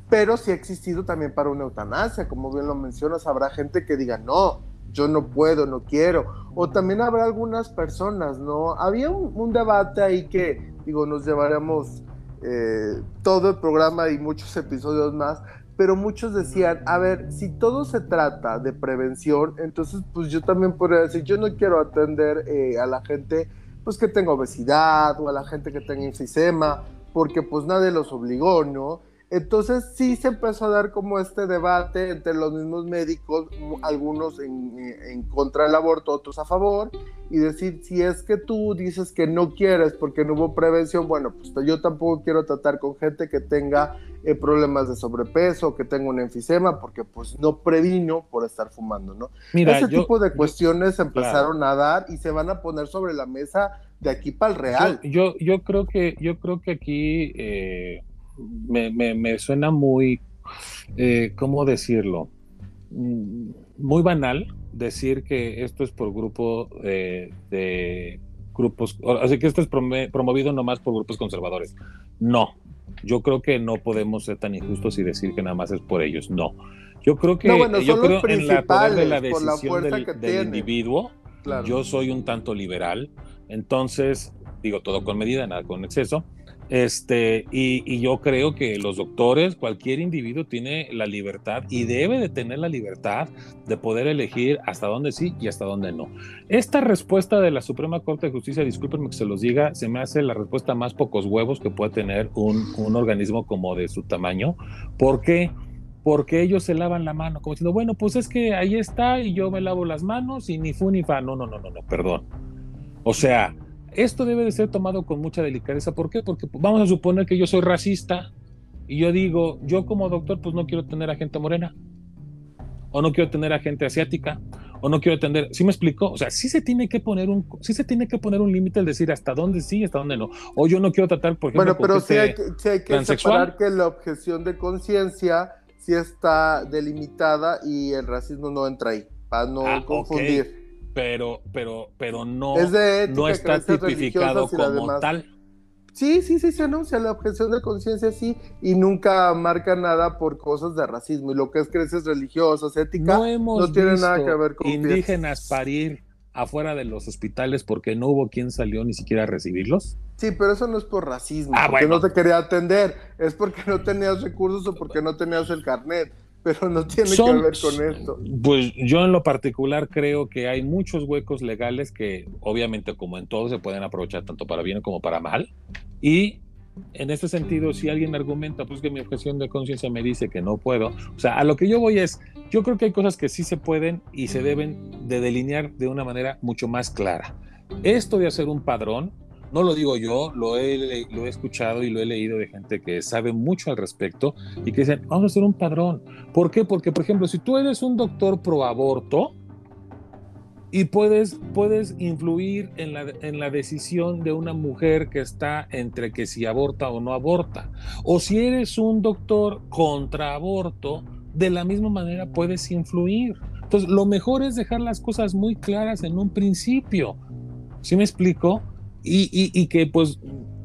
pero sí ha existido también para una eutanasia, como bien lo mencionas, habrá gente que diga, no, yo no puedo, no quiero, o también habrá algunas personas, ¿no? Había un, debate ahí que, digo, nos llevaremos eh, todo el programa y muchos episodios más, pero muchos decían, a ver, si todo se trata de prevención, entonces pues yo también podría decir, yo no quiero atender eh, a la gente pues que tenga obesidad o a la gente que tenga enfisema, porque pues nadie los obligó, ¿no? Entonces sí se empezó a dar como este debate entre los mismos médicos, algunos en, en, contra del aborto, otros a favor, y decir, si es que tú dices que no quieres porque no hubo prevención, bueno, pues yo tampoco quiero tratar con gente que tenga eh, problemas de sobrepeso, que tenga un enfisema, porque pues no previno por estar fumando, ¿no? Mira, Ese yo- tipo de cuestiones yo- empezaron a dar y se van a poner sobre la mesa de aquí para el real. Yo, yo, yo creo que yo creo que aquí eh, me, me- me suena muy, eh, ¿cómo decirlo? Mm, Muy banal decir que esto es por grupo eh, de grupos, así que esto es promovido nomás por grupos conservadores. No, yo creo que no podemos ser tan injustos y decir que nada más es por ellos. No, yo creo que No, bueno, yo creo en la poder de la decisión del, que del tienen. individuo. Claro. Yo soy un tanto liberal, entonces digo todo con medida, nada con exceso. Este, y, y yo creo que los doctores, cualquier individuo tiene la libertad y debe de tener la libertad de poder elegir hasta dónde sí y hasta dónde no. Esta respuesta de la Suprema Corte de Justicia, discúlpenme que se los diga, se me hace la respuesta más pocos huevos que puede tener un, un organismo como de su tamaño. ¿Por qué? Porque ellos se lavan la mano, como diciendo, bueno, pues es que ahí está y yo me lavo las manos y ni fu ni fa. No, no, no, no, no, perdón. O sea, esto debe de ser tomado con mucha delicadeza. ¿Por qué? Porque vamos a suponer que yo soy racista y yo digo, yo como doctor, pues no quiero tener a gente morena, o no quiero tener a gente asiática, o no quiero tener. ¿Sí me explico? O sea, sí se tiene que poner un, sí se tiene que poner un límite al decir hasta dónde sí, hasta dónde no. O yo no quiero tratar, por ejemplo, Bueno, pero sí hay que, hay separar que la objeción de conciencia sí está delimitada y el racismo no entra ahí, para no Ah, confundir. Pero, pero, pero no, es de ética, no está tipificado como tal. Sí, sí, sí se anuncia la objeción de conciencia, sí, y nunca marca nada por cosas de racismo. Y lo que es creencias religiosas, ética, No hemos no tiene nada que ver con indígenas parir afuera de los hospitales porque no hubo quien salió ni siquiera a recibirlos. Sí, pero eso no es por racismo, Ah, porque bueno. no te quería atender, es porque no tenías recursos o porque no tenías el carnet, pero no tiene Son- que ver con esto. Pues yo en lo particular creo que hay muchos huecos legales que obviamente como en todo se pueden aprovechar tanto para bien como para mal. Y en este sentido, si alguien argumenta, pues que mi objeción de conciencia me dice que no puedo, o sea, a lo que yo voy es, yo creo que hay cosas que sí se pueden y se deben de delinear de una manera mucho más clara. Esto de hacer un padrón, no lo digo yo, lo he, lo he escuchado y lo he leído de gente que sabe mucho al respecto y que dicen, vamos a hacer un padrón. ¿Por qué? Porque, por ejemplo, si tú eres un doctor pro aborto y puedes, puedes influir en la, en la decisión de una mujer que está entre que si aborta o no aborta, o si eres un doctor contra aborto, de la misma manera puedes influir. Entonces, lo mejor es dejar las cosas muy claras en un principio. ¿Sí me explico? Y, y, y que pues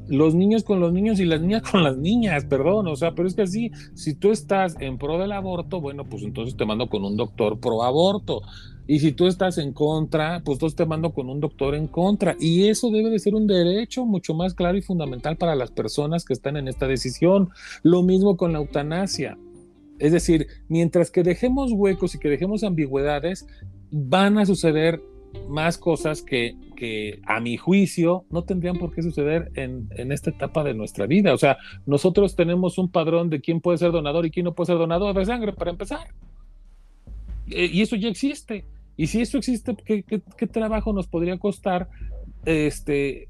los niños con los niños y las niñas con las niñas, perdón, o sea, pero es que así, si tú estás en pro del aborto, bueno, pues entonces te mando con un doctor pro aborto. Y si tú estás en contra, pues entonces te mando con un doctor en contra. Y eso debe de ser un derecho mucho más claro y fundamental para las personas que están en esta decisión. Lo mismo con la eutanasia. Es decir, mientras que dejemos huecos y que dejemos ambigüedades, van a suceder más cosas que, que a mi juicio no tendrían por qué suceder en, esta etapa de nuestra vida. O sea, nosotros tenemos un padrón de quién puede ser donador y quién no puede ser donador de sangre para empezar. Eh, y eso ya existe. Y si eso existe, ¿qué, qué, qué trabajo nos podría costar este,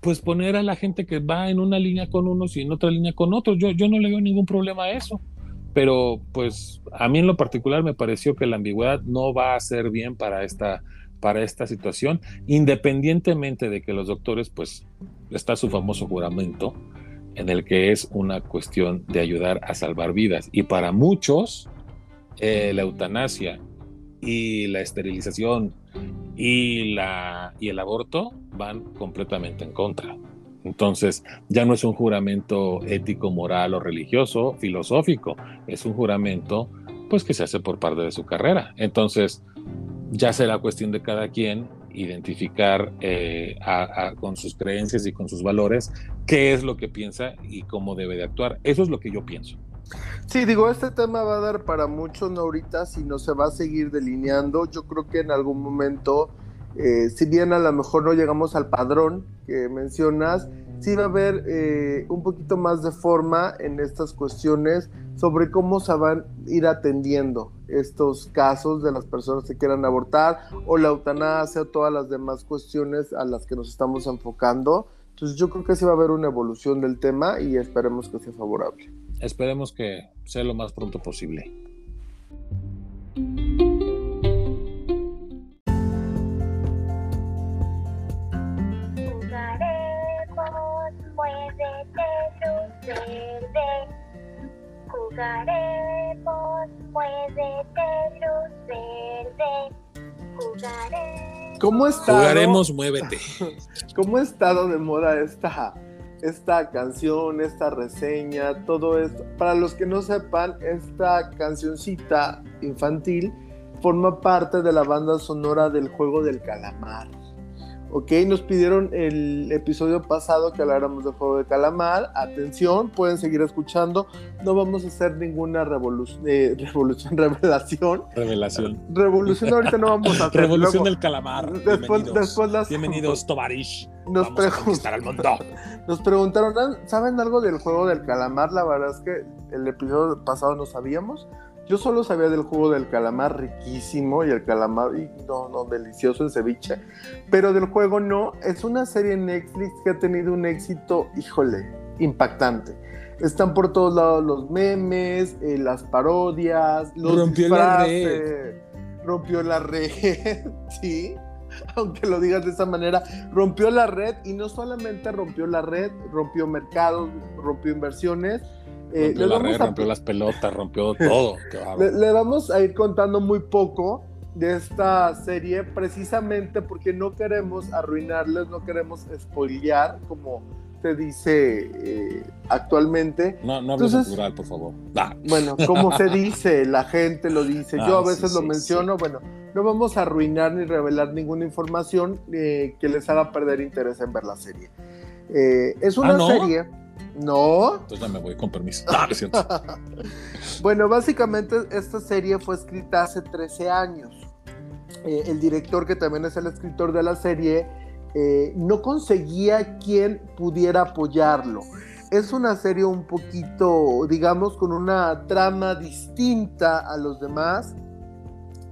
pues poner a la gente que va en una línea con unos y en otra línea con otros? Yo, yo no le veo ningún problema a eso. Pero pues a mí en lo particular me pareció que la ambigüedad no va a ser bien para esta, para esta situación, independientemente de que los doctores, pues está su famoso juramento en el que es una cuestión de ayudar a salvar vidas. Y para muchos, eh, la eutanasia y la esterilización y, la, y el aborto van completamente en contra. Entonces, ya no es un juramento ético, moral o religioso, filosófico, es un juramento pues que se hace por parte de su carrera. Entonces, ya será cuestión de cada quien identificar eh, con sus creencias y con sus valores qué es lo que piensa y cómo debe de actuar. Eso es lo que yo pienso. Sí, digo, este tema va a dar para mucho, no ahorita, sino se va a seguir delineando. Yo creo que en algún momento eh, si bien a lo mejor no llegamos al padrón que mencionas, sí va a haber eh, un poquito más de forma en estas cuestiones sobre cómo se van a ir atendiendo estos casos de las personas que quieran abortar o la eutanasia o todas las demás cuestiones a las que nos estamos enfocando. Entonces yo creo que sí va a haber una evolución del tema y esperemos que sea favorable. Esperemos que sea lo más pronto posible. Jugaremos, muévete, luz verde. Jugaremos. ¿Cómo está? Jugaremos, muévete. ¿Cómo ha estado de moda esta, esta canción, esta reseña, todo esto? Para los que no sepan, esta cancioncita infantil forma parte de la banda sonora del juego del calamar. Ok, nos pidieron el episodio pasado que habláramos del juego de calamar. Atención, pueden seguir escuchando. No vamos a hacer ninguna revolución, eh, revolución, revelación. Revelación. Revolución ahorita no vamos a hacer. Revolución Luego- del calamar. Después, Bienvenidos. después las- Bienvenidos, Tovarish. Nos Vamos a pregun- conquistar al mundo. Nos preguntaron, "¿Ah, ¿saben algo del juego del calamar? La verdad es que el episodio pasado no sabíamos. Yo solo sabía del juego del calamar riquísimo y el calamar, y no, no, delicioso en ceviche. Pero del juego no. Es una serie en Netflix que ha tenido un éxito, híjole, impactante. Están por todos lados los memes, eh, las parodias, los Rompió la disfraces. Rompió la red, sí. Aunque lo digas de esa manera, rompió la red y no solamente rompió la red, rompió mercados, rompió inversiones. Eh, Rompió le la vamos red, a- rompió las pelotas, rompió todo. Le, le vamos a ir contando muy poco de esta serie, precisamente porque no queremos arruinarles, no queremos spoilear, como se dice eh, actualmente. No, no hables en Entonces- plural, por favor. Bueno, como se dice, la gente lo dice, yo Ah, a veces sí, lo sí, menciono, bueno, no vamos a arruinar ni revelar ninguna información eh, que les haga perder interés en ver la serie. Eh, es una ¿Ah, no? serie, no, entonces ya me voy, con permiso. Ah. Bueno, básicamente esta serie fue escrita hace 13 años. Eh, el director, que también es el escritor de la serie, eh, no conseguía quien pudiera apoyarlo. Es una serie un poquito, digamos, con una trama distinta a los demás.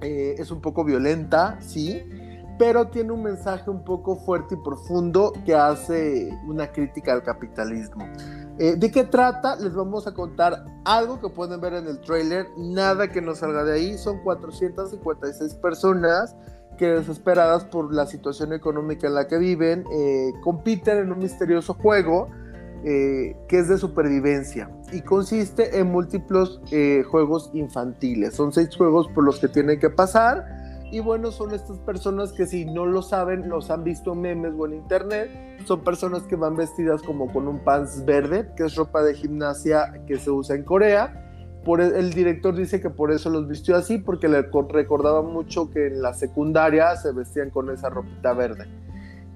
Eh, es un poco violenta, sí, pero tiene un mensaje un poco fuerte y profundo que hace una crítica al capitalismo. Eh, ¿De qué trata? Les vamos a contar algo que pueden ver en el trailer, nada que nos salga de ahí. Son 456 personas que desesperadas por la situación económica en la que viven, eh, compiten en un misterioso juego eh, que es de supervivencia y consiste en múltiples eh, juegos infantiles. Son seis juegos por los que tienen que pasar. Y bueno, son estas personas que si no lo saben, los han visto en memes o en internet. Son personas que van vestidas como con un pants verde, que es ropa de gimnasia que se usa en Corea. Por el, el director dice que por eso los vistió así, porque le co- recordaba mucho que en la secundaria se vestían con esa ropita verde.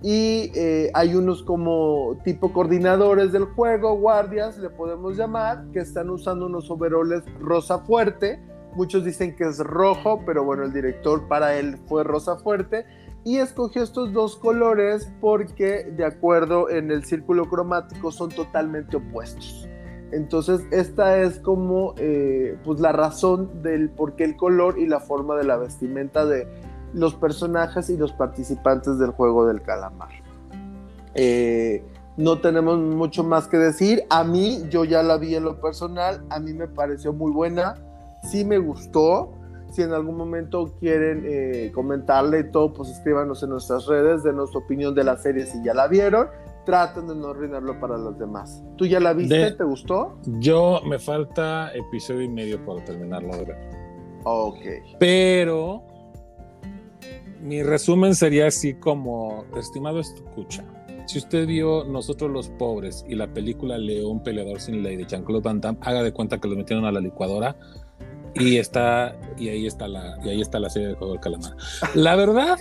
Y eh, hay unos como tipo coordinadores del juego, guardias, le podemos llamar, que están usando unos overoles rosa fuerte. Muchos dicen que es rojo, pero bueno, el director para él fue rosa fuerte. Y escogió estos dos colores porque de acuerdo en el círculo cromático son totalmente opuestos. Entonces esta es como eh, pues la razón del por qué el color y la forma de la vestimenta de los personajes y los participantes del juego del calamar. Eh, no tenemos mucho más que decir. A mí, yo ya la vi en lo personal, a mí me pareció muy buena, sí me gustó. Si en algún momento quieren eh, comentarle y todo, pues escríbanos en nuestras redes, denos su opinión de la serie si ya la vieron. Traten de no arruinarlo para los demás. ¿Tú ya la viste? De- ¿Te gustó? Yo me falta episodio y medio para terminarlo de ver. Ok. Pero mi resumen sería así como, estimado escucha, si usted vio Nosotros los Pobres y la película León Peleador sin Ley de Jean-Claude Van Damme, haga de cuenta que lo metieron a la licuadora y está y ahí está la y ahí está la serie de Juego del Calamar. La verdad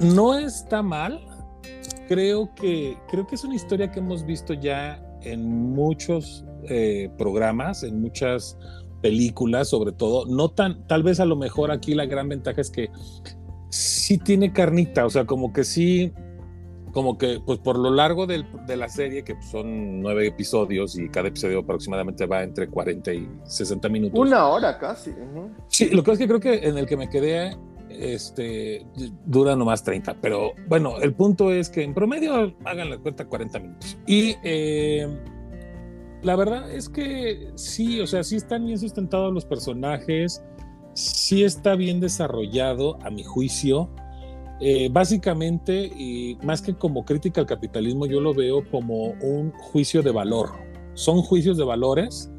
no está mal. Creo que creo que es una historia que hemos visto ya en muchos eh, programas, en muchas películas, sobre todo. No tan, tal vez a lo mejor aquí la gran ventaja es que sí tiene carnita, o sea, como que sí, como que pues por lo largo del- de la serie, que son nueve episodios y cada episodio aproximadamente va entre 40 y 60 minutos. Una hora casi. ujú. Sí, lo que es que creo que en el que me quedé este, dura nomás 30, pero bueno, el punto es que en promedio hagan la cuenta 40 minutos. Y eh, la verdad es que sí, o sea, sí están bien sustentados los personajes, sí está bien desarrollado a mi juicio. Eh, básicamente, y más que como crítica al capitalismo, yo lo veo como un juicio de valor. Son juicios de valores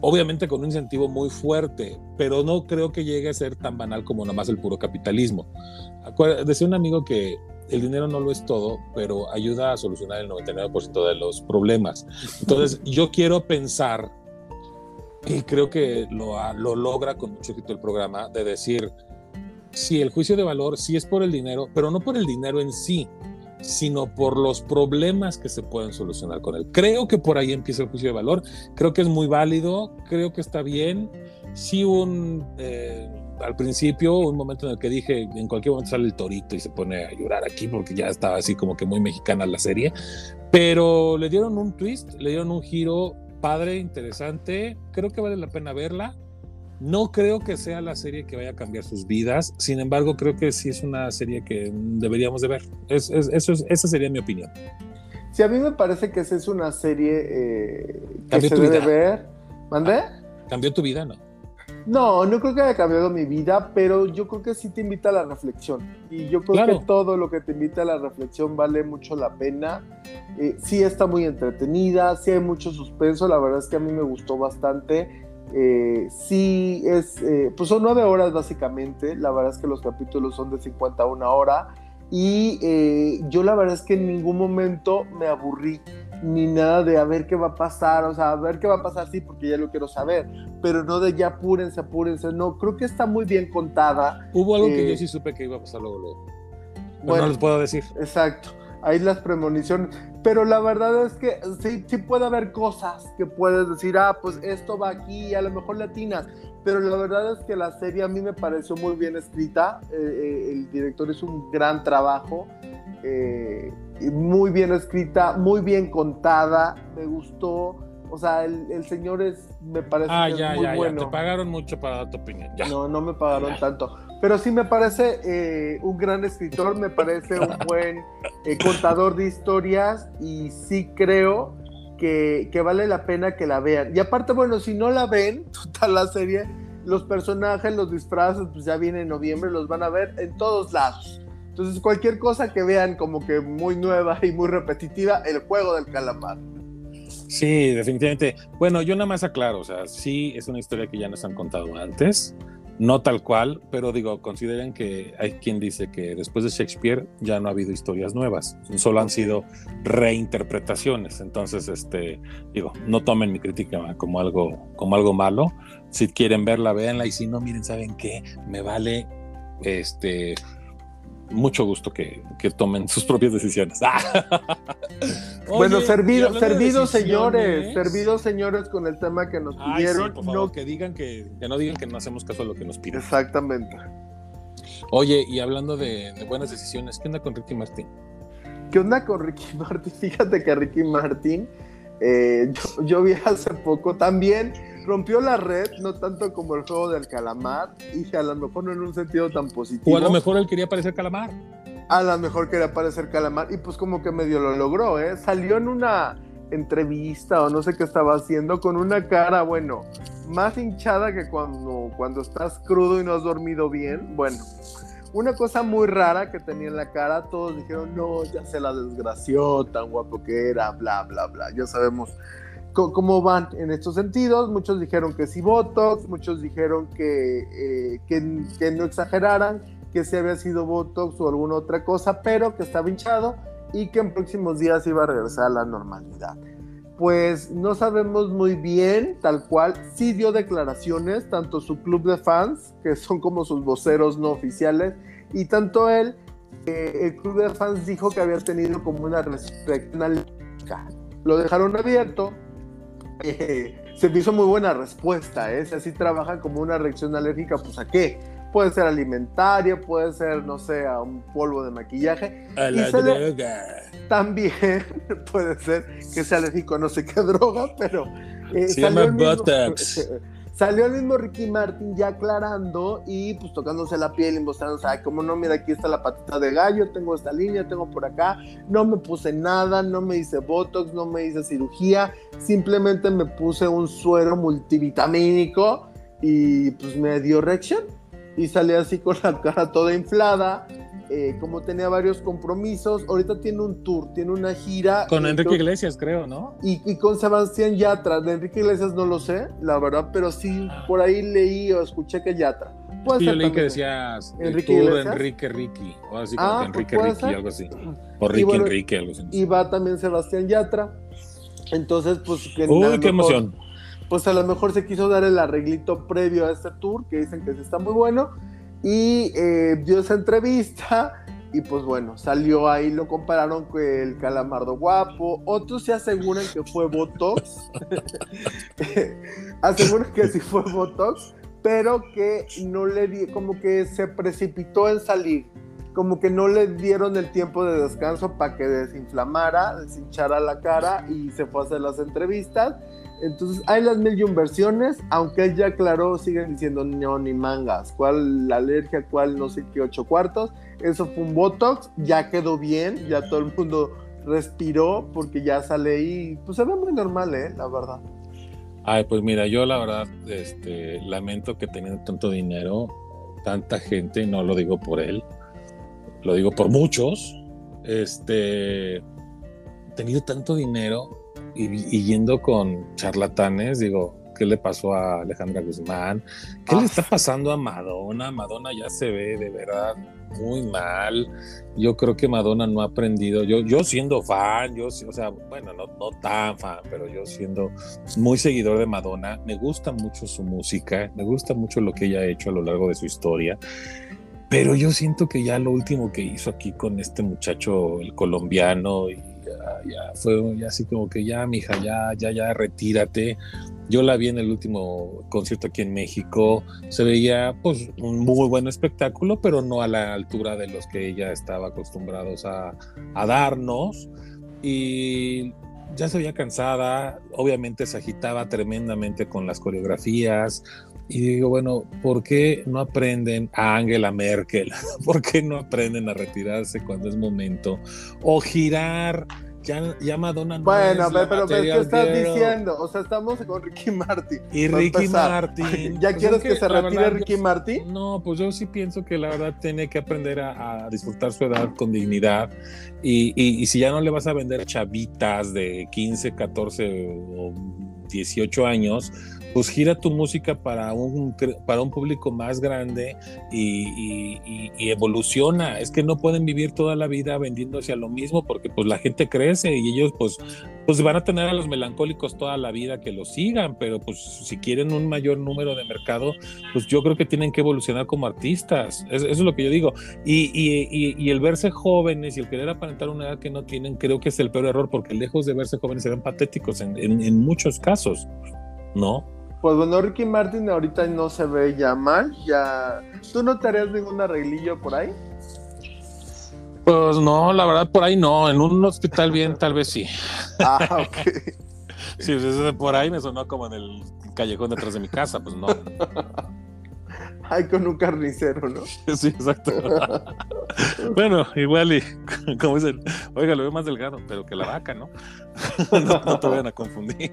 obviamente con un incentivo muy fuerte, pero no creo que llegue a ser tan banal como nomás el puro capitalismo. Decía un amigo que el dinero no lo es todo, pero ayuda a solucionar el 99% de los problemas. Entonces, yo quiero pensar, y creo que lo, lo logra con mucho éxito el programa, de decir, si el juicio de valor sí es por el dinero, pero no por el dinero en sí, sino por los problemas que se pueden solucionar con él. Creo que por ahí empieza el juicio de valor. Creo que es muy válido, creo que está bien. Sí, un, eh, al principio, un momento en el que dije, en cualquier momento sale el torito y se pone a llorar aquí porque ya estaba así como que muy mexicana la serie, pero le dieron un twist, le dieron un giro padre, interesante, creo que vale la pena verla. No creo que sea la serie que vaya a cambiar sus vidas, sin embargo creo que sí es una serie que deberíamos de ver. Es, es- eso es- esa sería mi opinión. Sí, a mí me parece que esa es una serie eh, que se debe vida. ver. ¿Mandé? ¿Cambió tu vida? No. No, no creo que haya cambiado mi vida, pero yo creo que sí te invita a la reflexión. Y yo creo Claro. que todo lo que te invita a la reflexión vale mucho la pena. Eh, sí está muy entretenida, sí hay mucho suspenso, la verdad es que a mí me gustó bastante. Eh, sí es, eh, pues son nueve horas básicamente, la verdad es que los capítulos son de 51 hora y eh, yo la verdad es que en ningún momento me aburrí ni nada de a ver qué va a pasar, o sea, a ver qué va a pasar, sí, porque ya lo quiero saber, pero no de ya apúrense, apúrense, no, creo que está muy bien contada, Hubo algo que Eh, yo sí supe que iba a pasar luego. luego. Bueno. no les puedo decir. exacto, ahí las premoniciones, pero la verdad es que sí, sí puede haber cosas que puedes decir, ah, pues esto va aquí, a lo mejor latinas, pero la verdad es que la serie a mí me pareció muy bien escrita, eh, eh, el director hizo un gran trabajo, eh, muy bien escrita, muy bien contada, me gustó, o sea, el, el señor es, me parece Ah, que es ya, muy ya, bueno. ya. Te pagaron mucho para dar tu opinión. Ya. No, no me pagaron tanto. Pero sí me parece eh, un gran escritor, me parece un buen eh, contador de historias y sí creo que, que vale la pena que la vean. Y aparte, bueno, si no la ven, total la serie, los personajes, los disfraces, pues ya viene en noviembre, los van a ver en todos lados. Entonces, cualquier cosa que vean como que muy nueva y muy repetitiva, el juego del calamar. Sí, definitivamente. Bueno, yo nada más aclaro, o sea, sí es una historia que ya nos han contado antes, no tal cual, pero digo, consideren que hay quien dice que después de Shakespeare ya no ha habido historias nuevas, solo han sido reinterpretaciones. Entonces, este, digo, no tomen mi crítica como algo, como algo malo. Si quieren verla, véanla, y si no, miren, ¿saben qué? Me vale este mucho gusto que, que tomen sus propias decisiones. bueno, Oye, servido, de servidos señores, servidos señores con el tema que nos Ay, sí, pidieron. por favor, no- que digan que, que no digan que no hacemos caso a lo que nos piden. Exactamente. Oye, y hablando de, de buenas decisiones, ¿qué onda con Ricky Martin? ¿Qué onda con Ricky Martin? Fíjate que Ricky Martin, eh, yo, yo vi hace poco también, rompió la red, no tanto como el juego del calamar, y a lo mejor no en un sentido tan positivo. O a lo mejor él quería parecer calamar. A lo mejor quería parecer calamar, y pues como que medio lo logró, ¿eh? Salió en una entrevista o no sé qué estaba haciendo con una cara, bueno, más hinchada que cuando, cuando estás crudo y no has dormido bien. Bueno, una cosa muy rara que tenía en la cara, todos dijeron, no, ya se la desgració, tan guapo que era, bla, bla, bla. Ya sabemos cómo van en estos sentidos. Muchos dijeron que sí Botox, muchos dijeron que, eh, que, que no exageraran, que sí había sido Botox o alguna otra cosa, pero que estaba hinchado y que en próximos días iba a regresar a la normalidad. Pues no sabemos muy bien, tal cual, sí dio declaraciones, tanto su club de fans, que son como sus voceros no oficiales, y tanto él, eh, el club de fans dijo que había tenido como una alérgica. Lo dejaron abierto, eh, se me hizo muy buena respuesta, ¿eh? Si así trabajan como una reacción alérgica, pues ¿a qué? puede ser alimentaria, puede ser, no sé, a un polvo de maquillaje. A la le- droga. También puede ser que sea alérgico a no sé qué droga, pero eh, Se llama mismo- Botox. Salió el mismo Ricky Martin ya aclarando y pues tocándose la piel y mostrándose, ay, como no, mira, aquí está la patita de gallo, tengo esta línea, tengo por acá, no me puse nada, no me hice Botox, no me hice cirugía, simplemente me puse un suero multivitamínico y pues me dio reacción y salí así con la cara toda inflada. Eh, como tenía varios compromisos, ahorita tiene un tour, tiene una gira. Con Enrique Iglesias, creo, ¿no? y, y con Sebastián Yatra, de Enrique Iglesias no lo sé, la verdad, pero sí por ahí leí o escuché que Yatra. Puede Sí, yo ser que decías ¿Enrique Tour Iglesias? Enrique Ricky, o así como Ah, que Enrique pues Ricky, ser. algo así. O Ricky bueno, Enrique, algo así. Y va también Sebastián Yatra. Entonces, pues que Uy, qué mejor- emoción. Pues a lo mejor se quiso dar el arreglito previo a este tour, que dicen que está muy bueno. Y eh, dio esa entrevista. Y pues bueno, salió ahí, lo compararon con el calamardo guapo. Otros se aseguran que fue Botox. aseguran que sí fue Botox, pero que no le di, como que se precipitó en salir. Como que no le dieron el tiempo de descanso para que desinflamara, deshinchara la cara y se fue a hacer las entrevistas. Entonces hay las mil y un versiones, aunque él ya aclaró, siguen diciendo no, ni mangas, cuál la alergia, cuál no sé qué, ocho cuartos. Eso fue un Botox, ya quedó bien, ya todo el mundo respiró porque ya sale y pues se ve muy normal, ¿eh? La verdad. Ay, pues mira, yo la verdad, este, lamento que teniendo tanto dinero, tanta gente, no lo digo por él, lo digo por muchos, este, tenido tanto dinero y, y yendo con charlatanes, digo, ¿qué le pasó a Alejandra Guzmán? ¿Qué Ah. le está pasando a Madonna? Madonna ya se ve de verdad muy mal. Yo creo que Madonna no ha aprendido. Yo, yo siendo fan, yo, o sea, bueno, no, no tan fan, pero yo siendo muy seguidor de Madonna, me gusta mucho su música, me gusta mucho lo que ella ha hecho a lo largo de su historia. Pero yo siento que ya lo último que hizo aquí con este muchacho, el colombiano, y ya, fue ya así como que ya, mija, ya, ya, ya, retírate. Yo la vi en el último concierto aquí en México. Se veía, pues, un muy buen espectáculo, pero no a la altura de los que ella estaba acostumbrados a, a darnos. Y ya se veía cansada. Obviamente se agitaba tremendamente con las coreografías. Y digo, bueno, ¿por qué no aprenden a Angela Merkel? ¿Por qué no aprenden a retirarse cuando es momento? O girar. Ya, ya Madonna no Bueno, es pero, pero ¿qué estás girl. diciendo? O sea, estamos con Ricky Martin. Y Ricky. Martin. ¿Ya Pues quieres es que, se retire verdad, Ricky yo- Martin? No, pues yo sí pienso que la verdad tiene que aprender a, a disfrutar su edad con dignidad. Y, y- y si ya no le vas a vender chavitas de 15, 14 o 18 años, pues gira tu música para un, para un público más grande y, y- y- y evoluciona. Es que no pueden vivir toda la vida vendiéndose a lo mismo porque pues la gente crece y ellos pues, pues van a tener a los melancólicos toda la vida que los sigan, pero pues si quieren un mayor número de mercado, pues yo creo que tienen que evolucionar como artistas. Es- eso es lo que yo digo. Y el verse jóvenes y el querer aparentar una edad que no tienen, creo que es el peor error, porque lejos de verse jóvenes se ven patéticos en, en- en muchos casos, ¿no? Pues bueno, Ricky Martin ahorita no se ve ya mal, ya... ¿Tú no te harías ningún arreglillo por ahí? Pues no, la verdad por ahí no. En un hospital bien, tal vez sí. Ah, ok. Sí, pues por ahí me sonó como en el callejón detrás de mi casa, pues no. Ay, con un carnicero, ¿no? Sí, exacto. bueno, igual y como dicen, oiga, lo veo más delgado, pero que la vaca, ¿no? no, no te vayan a confundir.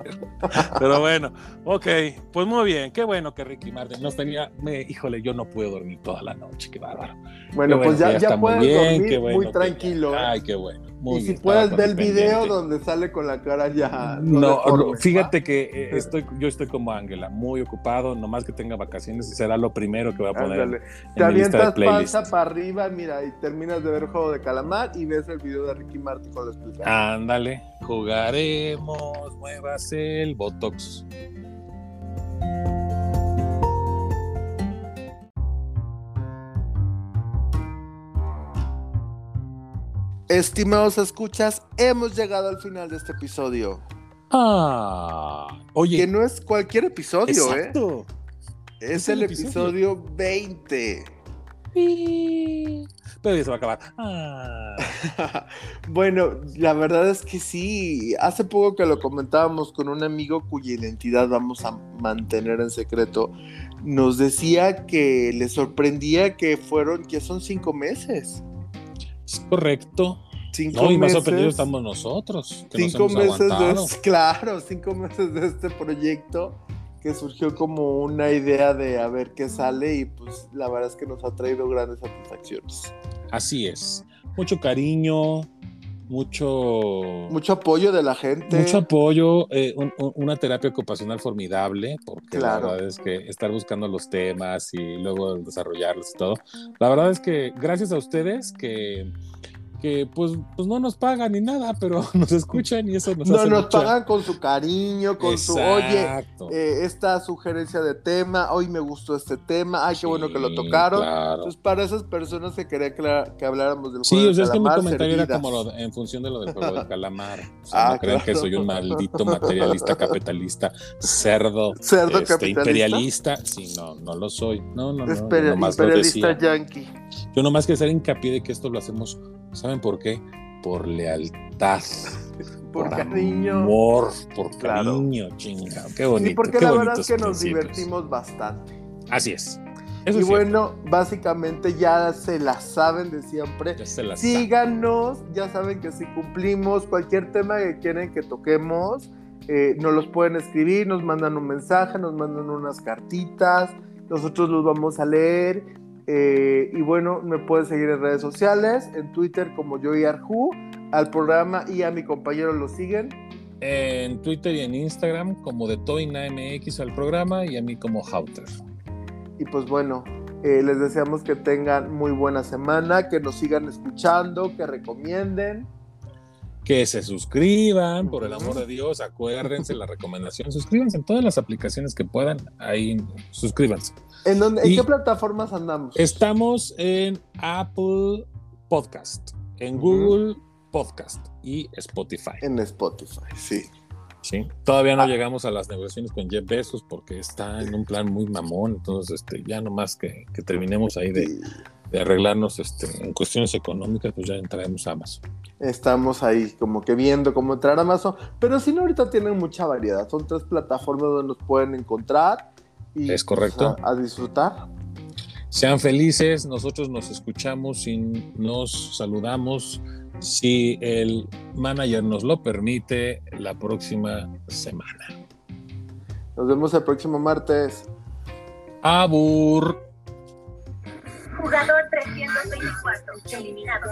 Pero bueno, ok, pues muy bien, qué bueno que Ricky Martin no estaría, me, híjole, yo no puedo dormir toda la noche, qué bárbaro. Bueno, Qué pues que ya, ya muy puedes bien, dormir bueno muy que- tranquilo. ¿eh? Ay, qué bueno. Muy y si puedes ver el video donde sale con la cara ya... No, deforme, fíjate que eh, estoy, yo estoy como Ángela, muy ocupado, nomás que tenga vacaciones y será lo primero que voy a poner en- Te mi avientas playlist. panza para arriba, mira, y terminas de ver Juego de Calamar y ves el video de Ricky Martin con la explicación. Ándale, jugaremos, muévase el Botox. Estimados escuchas, hemos llegado al final de este episodio. Ah, oye, Que no es cualquier episodio, ¿eh? exacto. Es el episodio 20. Pero ya se va a acabar. Ah. bueno, la verdad es que sí. Hace poco que lo comentábamos con un amigo cuya identidad vamos a mantener en secreto. Nos decía que le sorprendía que fueron, que son cinco meses. Es correcto. Cinco No, y más meses. sorprendidos estamos nosotros. Que nos cinco hemos meses de aguantado. claro, cinco meses de este proyecto que surgió como una idea de a ver qué sale y pues la verdad es que nos ha traído grandes satisfacciones. Así es. Mucho cariño, mucho, Mucho apoyo de la gente. mucho apoyo, eh, un- un- una terapia ocupacional formidable, porque Claro. la verdad es que estar buscando los temas y luego desarrollarlos y todo. La verdad es que gracias a ustedes que, que pues, pues no nos pagan ni nada, pero nos escuchan y eso nos no hace nos mucha- pagan con su cariño, con su oye, Exacto. eh, esta sugerencia de tema, hoy me gustó este tema, ay, qué bueno que lo Sí, tocaron. claro. Entonces, para esas personas que quería que, que habláramos del Sí, juego o sea, del es que mi calamar, comentario era servidas. como lo de- en función de lo del juego del calamar. O sea, Ah, no crean que claro. soy un maldito materialista, capitalista, cerdo, Cerdo este, capitalista. imperialista. Sí, no, no lo soy. No, no, no. Espera- imperialista yankee. Yo nomás quiero hacer hincapié de que esto lo hacemos, ¿saben por qué? Por lealtad. Por cariño. Amor, por Claro. cariño, chinga. Qué bonito. Sí, porque qué la verdad es que nos principios. divertimos bastante. Así es. Eso y es bueno, básicamente ya se la saben de siempre. Ya se las. Síganos, ya saben que si cumplimos cualquier tema que quieren que toquemos, eh, nos los pueden escribir, nos mandan un mensaje, nos mandan unas cartitas, nosotros los vamos a leer. Eh, y bueno, me pueden seguir en redes sociales, en Twitter como yo y Arju, al programa y a mi compañero lo siguen. En Twitter y en Instagram como de Toina MX al programa y a mí como Hauter. Y pues bueno, eh, les deseamos que tengan muy buena semana, que nos sigan escuchando, que recomienden. Que se suscriban, por el amor de Dios, acuérdense la recomendación, suscríbanse en todas las aplicaciones que puedan, ahí suscríbanse. ¿En, dónde, ¿en qué plataformas andamos? Estamos en Apple Podcast, en. Google Podcast y Spotify. En Spotify, sí. ¿sí? Todavía no Ah. llegamos a las negociaciones con Jeff Bezos porque está en un plan muy mamón, entonces este, ya nomás que, que terminemos ahí de arreglarnos este, en cuestiones económicas, pues ya entraremos a Amazon. Estamos ahí como que viendo cómo entrar a Amazon, pero si no, ahorita tienen mucha variedad. Son tres plataformas donde nos pueden encontrar. Y, Es correcto. pues, a, a disfrutar. Sean felices, nosotros nos escuchamos y nos saludamos si el manager nos lo permite la próxima semana. Nos vemos el próximo martes. Abur. Jugador 324, eliminado.